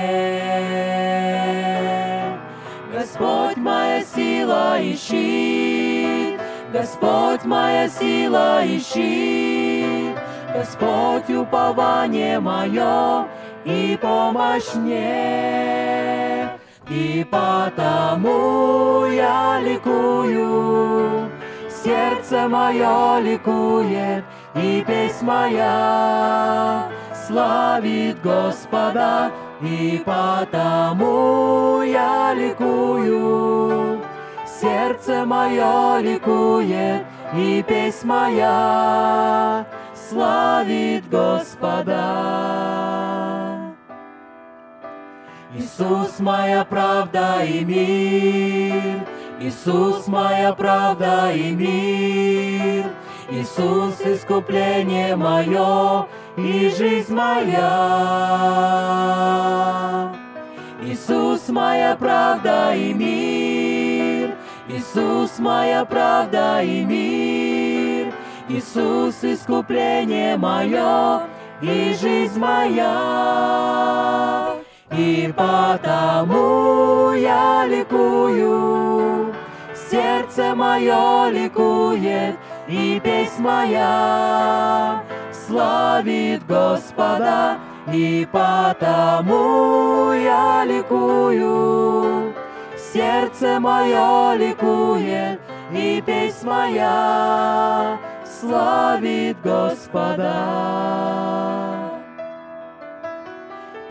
Господь моя сила и щит, Господь моя сила и щит, Господь упование мое и помощь мне. И потому я ликую, сердце мое ликует, и песнь моя славит Господа, и потому я ликую. Сердце мое ликует, и песнь моя славит Господа. Иисус моя правда и мир, Иисус моя правда и мир, Иисус искупление мое и жизнь моя. Иисус моя правда и мир, Иисус моя правда и мир, Иисус искупление мое и жизнь моя. И потому я ликую, сердце мое ликует, и песнь моя славит Господа, и потому я ликую, сердце мое ликует, и песнь моя славит Господа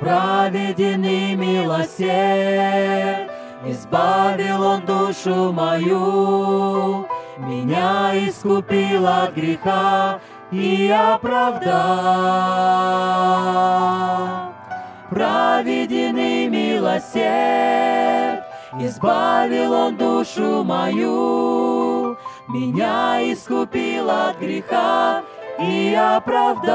праведен и милосерд, избавил он душу мою, меня искупил от греха и оправдал. Праведен и милосерд, избавил он душу мою, меня искупил от греха и оправдал.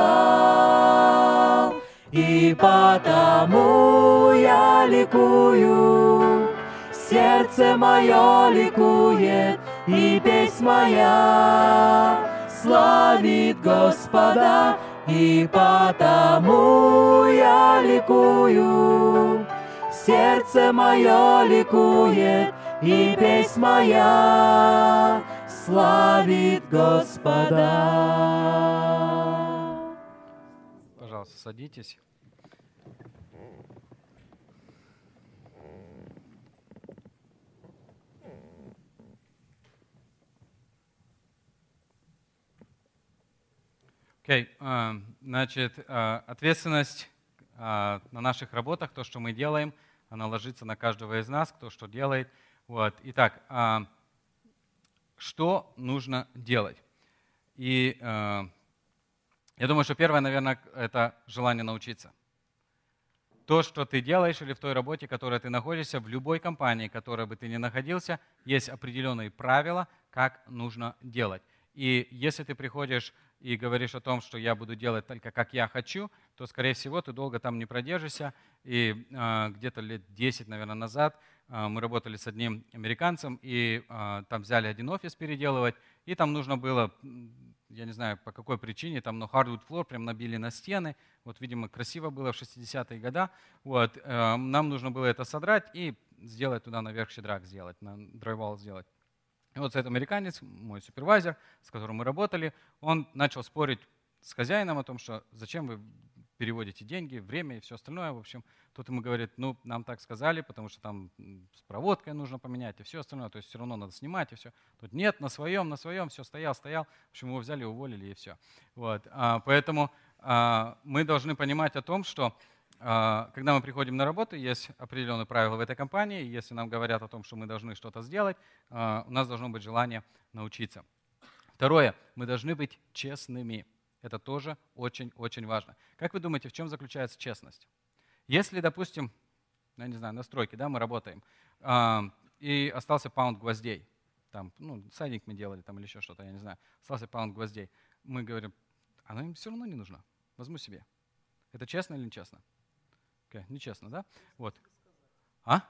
И потому я ликую, сердце мое ликует, и песнь моя славит Господа, и потому я ликую, сердце мое ликует, и песнь моя славит Господа. Пожалуйста, садитесь. Окей, okay. uh, значит, uh, ответственность uh, на наших работах, то, что мы делаем, она ложится на каждого из нас, кто что делает. Вот. Итак, что нужно делать? И я думаю, что первое, наверное, это желание научиться. То, что ты делаешь или в той работе, в которой ты находишься, в любой компании, в которой бы ты ни находился, есть определенные правила, как нужно делать. И если ты приходишь и говоришь о том, что я буду делать только как я хочу, то, скорее всего, ты долго там не продержишься. И э, где-то лет 10, наверное, назад э, мы работали с одним американцем, и э, там взяли один офис переделывать, и там нужно было, я не знаю по какой причине, там но hardwood floor прям набили на стены. Вот, видимо, красиво было в 60-е годы. Вот, э, нам нужно было это содрать и сделать туда наверх щедрак сделать, на драйвал сделать. И вот этот американец, мой супервайзер, с которым мы работали, он начал спорить с хозяином о том, что зачем вы переводите деньги, время и все остальное. В общем, тут ему говорит, ну, нам так сказали, потому что там с проводкой нужно поменять и все остальное, то есть все равно надо снимать и все. Тут нет, на своем, на своем, все стоял, стоял. В общем, его взяли, уволили и все. Вот. А, поэтому а, мы должны понимать о том, что а, когда мы приходим на работу, есть определенные правила в этой компании. Если нам говорят о том, что мы должны что-то сделать, а, у нас должно быть желание научиться. Второе, мы должны быть честными. Это тоже очень-очень важно. Как вы думаете, в чем заключается честность? Если, допустим, ну, я не знаю, на стройке, да, мы работаем, а, и остался паунд гвоздей, там, ну, сайдинг мы делали там или еще что-то, я не знаю, остался паунд гвоздей, мы говорим, оно им все равно не нужно, возьму себе. Это честно или нечестно? Okay, нечестно, да? Вот. А?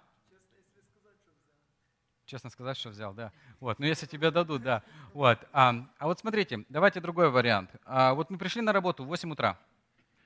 Честно сказать, что взял, да. Вот, но если тебе дадут, да. Вот. А, а вот смотрите, давайте другой вариант. А, вот мы пришли на работу в 8 утра.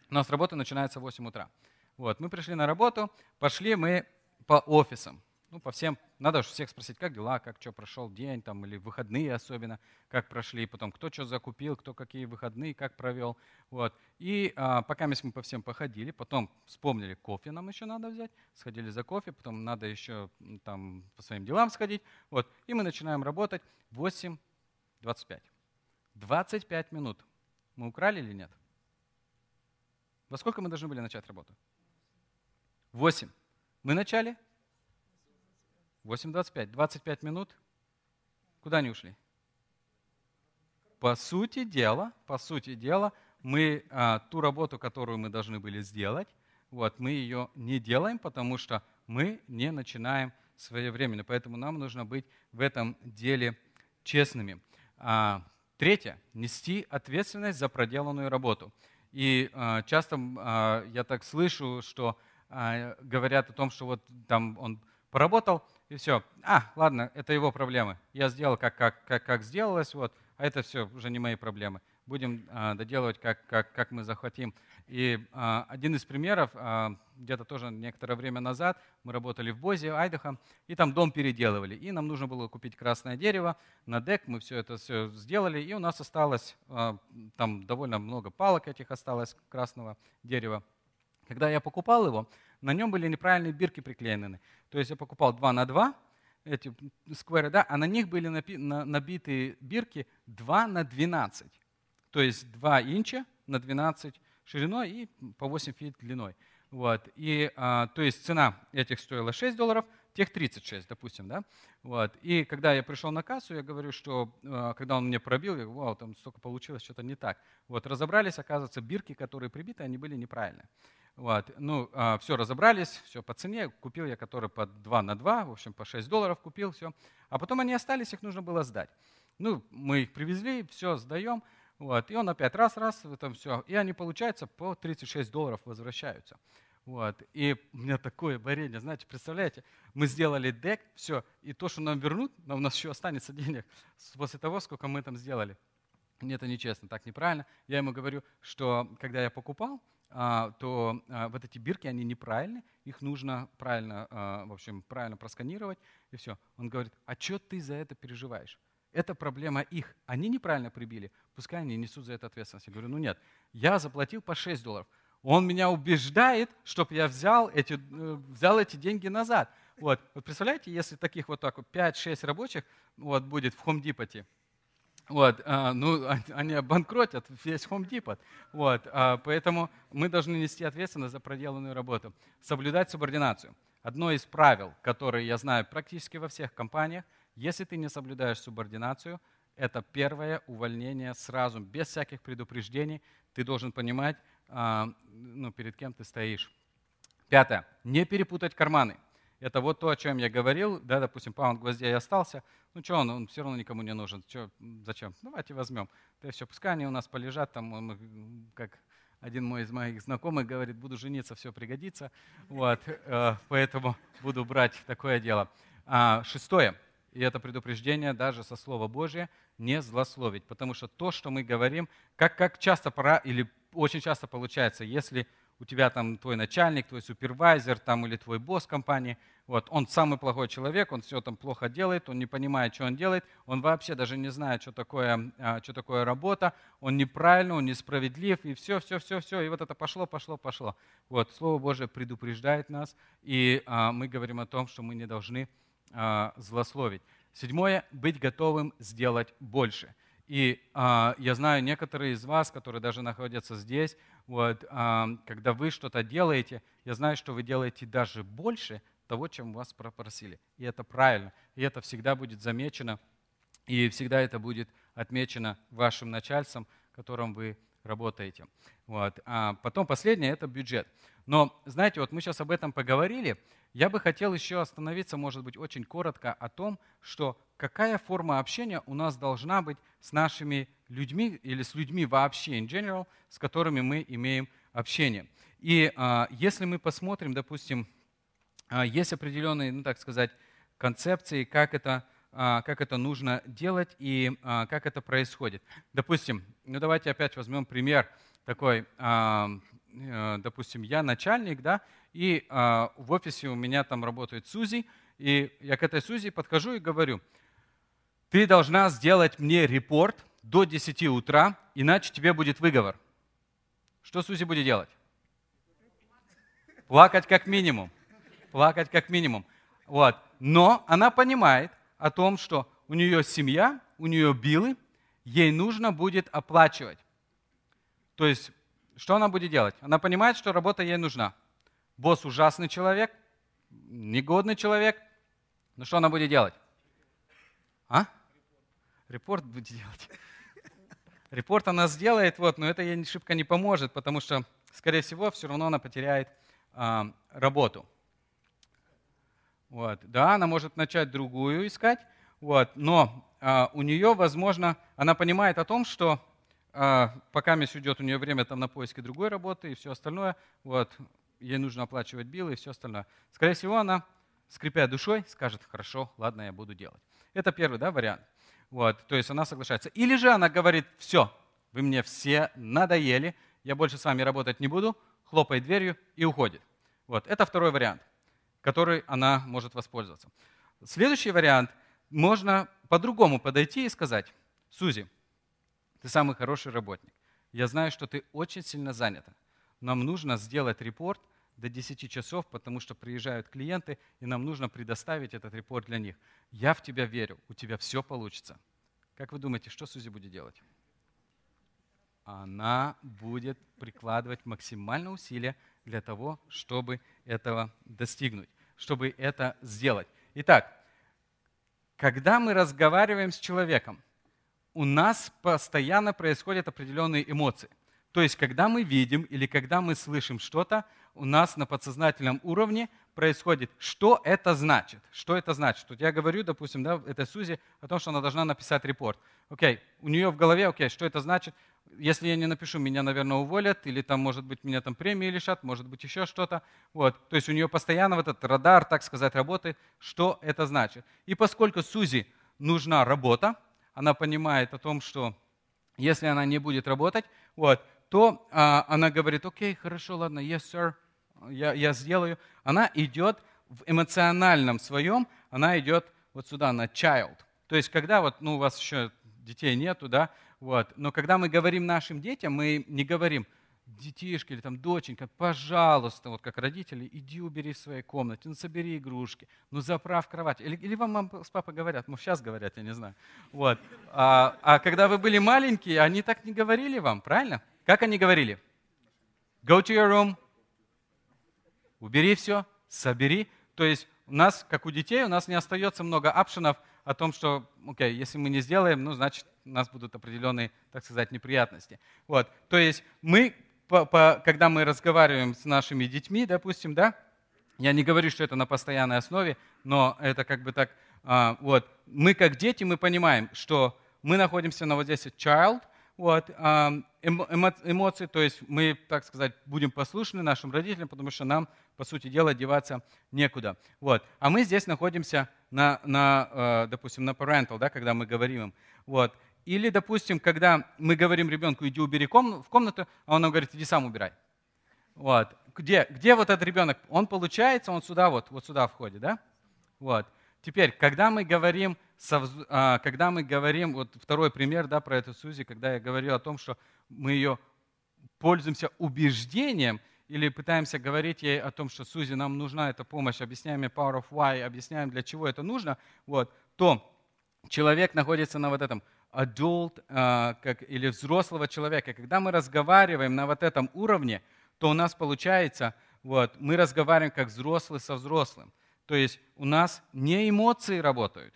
У нас работа начинается в 8 утра. Вот, мы пришли на работу, пошли мы по офисам ну, по всем, надо же всех спросить, как дела, как что прошел день, там, или выходные особенно, как прошли, потом кто что закупил, кто какие выходные, как провел. Вот. И а, пока мы по всем походили, потом вспомнили, кофе нам еще надо взять, сходили за кофе, потом надо еще там по своим делам сходить. Вот. И мы начинаем работать 8.25. 25 минут. Мы украли или нет? Во сколько мы должны были начать работу? 8. Мы начали 8.25. 25 минут. Куда они ушли? По сути дела, по сути дела, мы а, ту работу, которую мы должны были сделать, вот, мы ее не делаем, потому что мы не начинаем своевременно. Поэтому нам нужно быть в этом деле честными. А, третье. Нести ответственность за проделанную работу. И а, часто а, я так слышу, что а, говорят о том, что вот там он поработал, и все. А, ладно, это его проблемы. Я сделал, как, как, как, как сделалось, вот, а это все уже не мои проблемы. Будем а, доделывать, как, как, как мы захватим. И а, один из примеров, а, где-то тоже некоторое время назад, мы работали в Бозе, Айдахо, и там дом переделывали. И нам нужно было купить красное дерево на дек, мы все это все сделали, и у нас осталось, а, там довольно много палок этих осталось красного дерева. Когда я покупал его, на нем были неправильные бирки приклеены. То есть я покупал 2 на 2, эти скверы, да, а на них были набиты бирки 2 на 12. То есть 2 inch а на 12 шириной и по 8 feet длиной. Вот. И, а, то есть цена этих стоила 6 долларов, тех 36, допустим. Да? Вот. И когда я пришел на кассу, я говорю, что а, когда он мне пробил, я говорю, вау, там столько получилось, что-то не так. Вот. Разобрались, оказывается, бирки, которые прибиты, они были неправильные. Вот. Ну, а, все, разобрались, все по цене. Купил я который по 2 на 2, в общем, по 6 долларов купил, все. А потом они остались, их нужно было сдать. Ну, мы их привезли, все, сдаем. Вот. И он опять раз-раз, этом все. И они, получается, по 36 долларов возвращаются. Вот. И у меня такое варенье, знаете, представляете, мы сделали дек, все, и то, что нам вернут, но у нас еще останется денег после того, сколько мы там сделали. Мне это нечестно, так неправильно. Я ему говорю, что когда я покупал, то а, вот эти бирки, они неправильны, их нужно правильно, а, в общем, правильно просканировать, и все. Он говорит, а что ты за это переживаешь? Это проблема их. Они неправильно прибили, пускай они несут за это ответственность. Я говорю, ну нет, я заплатил по 6 долларов. Он меня убеждает, чтобы я взял эти, э, взял эти деньги назад. Вот. вот представляете, если таких вот так вот 5-6 рабочих вот, будет в Home Depot, вот, а, ну, они обанкротят весь Home Depot. Вот, а, поэтому мы должны нести ответственность за проделанную работу. Соблюдать субординацию. Одно из правил, которые я знаю практически во всех компаниях, если ты не соблюдаешь субординацию, это первое увольнение сразу, без всяких предупреждений. Ты должен понимать, а, ну, перед кем ты стоишь. Пятое. Не перепутать карманы. Это вот то, о чем я говорил. Да, допустим, паунд гвоздей остался. Ну что он, он все равно никому не нужен. Че, зачем? Давайте возьмем. Да все, пускай они у нас полежат, там, мы, как один мой из моих знакомых говорит, буду жениться, все пригодится. Вот, э, поэтому буду брать такое дело. А, шестое, и это предупреждение даже со Слова Божия, не злословить. Потому что то, что мы говорим, как, как часто пора, или очень часто получается, если у тебя там твой начальник, твой супервайзер там, или твой босс компании, вот, он самый плохой человек, он все там плохо делает, он не понимает, что он делает, он вообще даже не знает, что такое, а, что такое работа, он неправильно, он несправедлив, и все, все, все, все, и вот это пошло, пошло, пошло. Вот, Слово Божие предупреждает нас, и а, мы говорим о том, что мы не должны а, злословить. Седьмое, быть готовым сделать больше. И а, я знаю некоторые из вас, которые даже находятся здесь, вот, а, когда вы что-то делаете, я знаю, что вы делаете даже больше того, чем вас попросили. И это правильно. И это всегда будет замечено, и всегда это будет отмечено вашим начальством, которым вы работаете. Вот. А потом последнее – это бюджет. Но, знаете, вот мы сейчас об этом поговорили. Я бы хотел еще остановиться, может быть, очень коротко о том, что какая форма общения у нас должна быть с нашими людьми или с людьми вообще in general, с которыми мы имеем общение. И а, если мы посмотрим, допустим, а, есть определенные, ну так сказать, концепции, как это, как это нужно делать и а, как это происходит. Допустим, ну давайте опять возьмем пример такой, а, э, допустим, я начальник, да, и в офисе у меня там работает Сузи, и я к этой Сузи подхожу и говорю, ты должна сделать мне репорт до 10 утра, иначе тебе будет выговор. Что Сузи будет делать? Плакать как минимум. Плакать как минимум. Вот. Но она понимает о том, что у нее семья, у нее билы, ей нужно будет оплачивать. То есть, что она будет делать? Она понимает, что работа ей нужна. Босс ужасный человек, негодный человек. Но что она будет делать? А? Репорт будет делать. Репорт она сделает, вот, но это ей шибко не поможет, потому что, скорее всего, все равно она потеряет а, работу. Вот. Да, она может начать другую искать, вот, но а, у нее, возможно, она понимает о том, что а, пока месяц уйдет у нее время там, на поиски другой работы и все остальное, вот, ей нужно оплачивать билы и все остальное. Скорее всего, она, скрипя душой, скажет, хорошо, ладно, я буду делать. Это первый да, вариант. Вот, то есть она соглашается. Или же она говорит, все, вы мне все надоели, я больше с вами работать не буду, хлопает дверью и уходит. Вот, это второй вариант который она может воспользоваться. Следующий вариант. Можно по-другому подойти и сказать, Сузи, ты самый хороший работник. Я знаю, что ты очень сильно занята. Нам нужно сделать репорт до 10 часов, потому что приезжают клиенты, и нам нужно предоставить этот репорт для них. Я в тебя верю, у тебя все получится. Как вы думаете, что Сузи будет делать? Она будет прикладывать максимальное усилие для того, чтобы этого достигнуть, чтобы это сделать. Итак, когда мы разговариваем с человеком, у нас постоянно происходят определенные эмоции. То есть, когда мы видим или когда мы слышим что-то, у нас на подсознательном уровне происходит, что это значит. Что это значит? Вот я говорю, допустим, да, этой Сузи о том, что она должна написать репорт. Окей, у нее в голове, окей, что это значит? если я не напишу, меня, наверное, уволят, или там, может быть, меня там премии лишат, может быть, еще что-то. Вот. То есть у нее постоянно вот этот радар, так сказать, работает. Что это значит? И поскольку Сузи нужна работа, она понимает о том, что если она не будет работать, вот, то а, она говорит, окей, хорошо, ладно, yes, sir, я, я сделаю. Она идет в эмоциональном своем, она идет вот сюда, на child. То есть когда вот, ну, у вас еще детей нету, да, вот. Но когда мы говорим нашим детям, мы не говорим, детишки или там доченька, пожалуйста, вот как родители, иди убери в своей комнате, ну собери игрушки, ну заправь кровать. Или, или вам мама с папой говорят, ну сейчас говорят, я не знаю. Вот. А, а когда вы были маленькие, они так не говорили вам, правильно? Как они говорили? Go to your room, убери все, собери. То есть у нас, как у детей, у нас не остается много опшенов о том, что, окей, okay, если мы не сделаем, ну, значит, у нас будут определенные, так сказать, неприятности. Вот. То есть мы, по, по, когда мы разговариваем с нашими детьми, допустим, да, я не говорю, что это на постоянной основе, но это как бы так, а, вот, мы как дети, мы понимаем, что мы находимся на вот здесь child, вот, эмо, эмоции, то есть мы, так сказать, будем послушны нашим родителям, потому что нам, по сути дела, деваться некуда. Вот. А мы здесь находимся на, на э, допустим, на parental, да, когда мы говорим им. Вот. Или, допустим, когда мы говорим ребенку, иди убери в комнату, а он нам говорит, иди сам убирай. Вот. Где, где вот этот ребенок? Он получается, он сюда вот, вот сюда входит, да? Вот. Теперь, когда мы говорим, а, когда мы говорим, вот второй пример, да, про эту Сузи, когда я говорю о том, что мы ее пользуемся убеждением или пытаемся говорить ей о том, что Сузи, нам нужна эта помощь, объясняем ей power of why, объясняем, для чего это нужно, вот, то человек находится на вот этом adult uh, как, или взрослого человека. Когда мы разговариваем на вот этом уровне, то у нас получается, вот, мы разговариваем как взрослый со взрослым. То есть у нас не эмоции работают.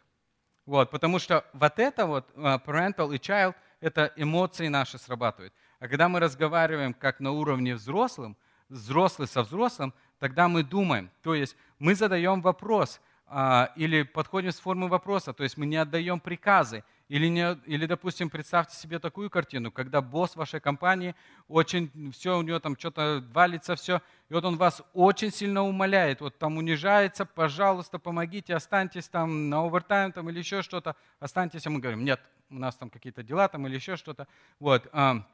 Вот, потому что вот это вот uh, parental и child, это эмоции наши срабатывают. А когда мы разговариваем как на уровне взрослым, взрослый со взрослым, тогда мы думаем. То есть мы задаем вопрос, а, или подходим с формы вопроса, то есть мы не отдаем приказы. Или, не, или, допустим, представьте себе такую картину, когда босс вашей компании очень, все у него там что-то валится, все, и вот он вас очень сильно умоляет, вот там унижается, пожалуйста, помогите, останьтесь там на овертайм там, или еще что-то, останьтесь, а мы говорим, нет, у нас там какие-то дела там или еще что-то. Вот, а,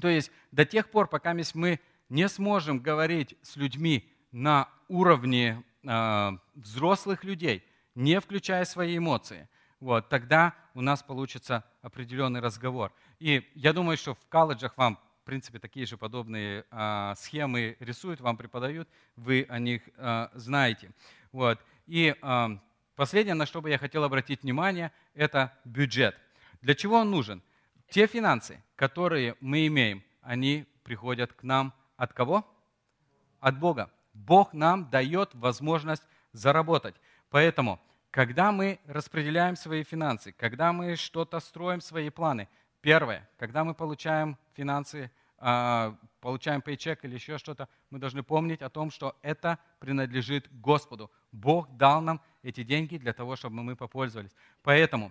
то есть до тех пор, пока мы не сможем говорить с людьми на уровне э, взрослых людей, не включая свои эмоции, вот, тогда у нас получится определенный разговор. И я думаю, что в колледжах вам, в принципе, такие же подобные э, схемы рисуют, вам преподают, вы о них э, знаете. Вот. И э, последнее, на что бы я хотел обратить внимание, это бюджет. Для чего он нужен? Те финансы, которые мы имеем, они приходят к нам от кого? От Бога. Бог нам дает возможность заработать. Поэтому, когда мы распределяем свои финансы, когда мы что-то строим, свои планы, первое, когда мы получаем финансы, а, получаем пейчек или еще что-то, мы должны помнить о том, что это принадлежит Господу. Бог дал нам эти деньги для того, чтобы мы попользовались. Поэтому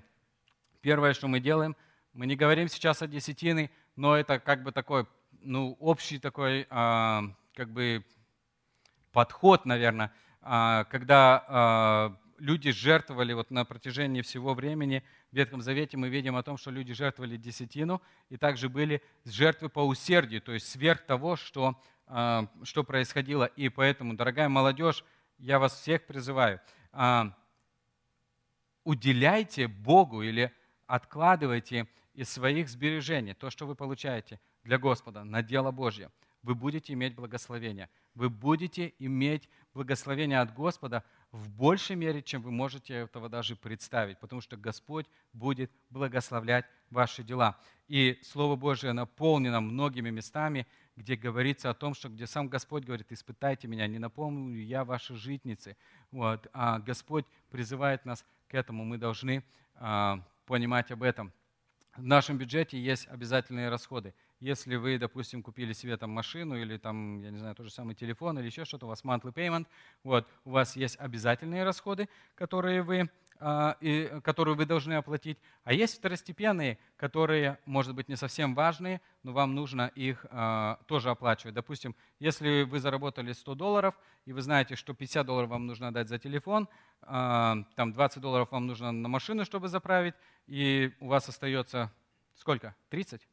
первое, что мы делаем, мы не говорим сейчас о десятины, но это как бы такой, ну, общий такой, а, как бы подход, наверное, а, когда люди жертвовали вот на протяжении всего времени. В Ветхом Завете мы видим о том, что люди жертвовали десятину, и также были жертвы по усердию, то есть сверх того, что, а, что происходило. И поэтому, дорогая молодежь, я вас всех призываю, уделяйте Богу или откладывайте из своих сбережений то, что вы получаете для Господа на дело Божье. Вы будете иметь благословение – вы будете иметь благословение от Господа в большей мере, чем вы можете этого даже представить, потому что Господь будет благословлять ваши дела. И Слово Божие наполнено многими местами, где говорится о том, что где сам Господь говорит, испытайте меня, не напомню я ваши житницы. Вот. А Господь призывает нас к этому, мы должны а, понимать об этом. В нашем бюджете есть обязательные расходы. Если вы, допустим, купили себе там машину или там, я не знаю, тот же самый телефон или еще что-то, у вас monthly payment, вот, у вас есть обязательные расходы, которые вы, э, и, которые вы должны оплатить, а есть второстепенные, которые, может быть, не совсем важные, но вам нужно их э, тоже оплачивать. Допустим, если вы заработали 100 долларов, и вы знаете, что 50 долларов вам нужно отдать за телефон, э, там 20 долларов вам нужно на машину, чтобы заправить, и у вас остается сколько? 30?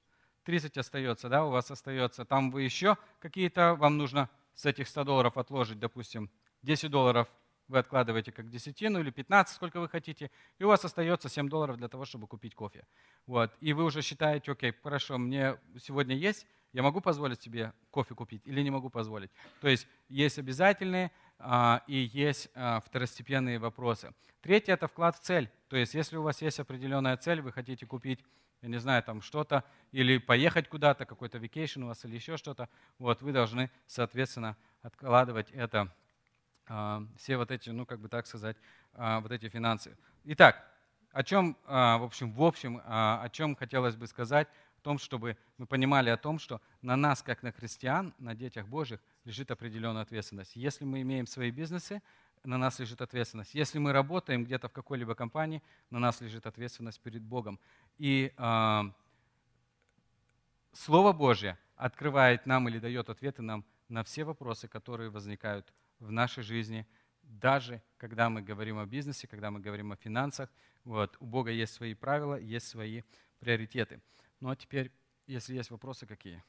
30 остается, да, у вас остается. Там вы еще какие-то, вам нужно с этих 100 долларов отложить, допустим, 10 долларов вы откладываете как десятину или 15, сколько вы хотите, и у вас остается 7 долларов для того, чтобы купить кофе. Вот. И вы уже считаете, окей, хорошо, мне сегодня есть, я могу позволить себе кофе купить или не могу позволить. То есть есть обязательные а, и есть а, второстепенные вопросы. Третье – это вклад в цель. То есть если у вас есть определенная цель, вы хотите купить я не знаю, там что-то, или поехать куда-то, какой-то vacation у вас или еще что-то, вот вы должны, соответственно, откладывать это, а, все вот эти, ну, как бы так сказать, а, вот эти финансы. Итак, о чем, а, в общем, в общем, о чем хотелось бы сказать, в том, чтобы мы понимали о том, что на нас, как на христиан, на детях Божьих, лежит определенная ответственность. Если мы имеем свои бизнесы, на нас лежит ответственность. Если мы работаем где-то в какой-либо компании, на нас лежит ответственность перед Богом. И э, Слово Божье открывает нам или дает ответы нам на все вопросы, которые возникают в нашей жизни, даже когда мы говорим о бизнесе, когда мы говорим о финансах. Вот, у Бога есть свои правила, есть свои приоритеты. Ну а теперь, если есть вопросы какие?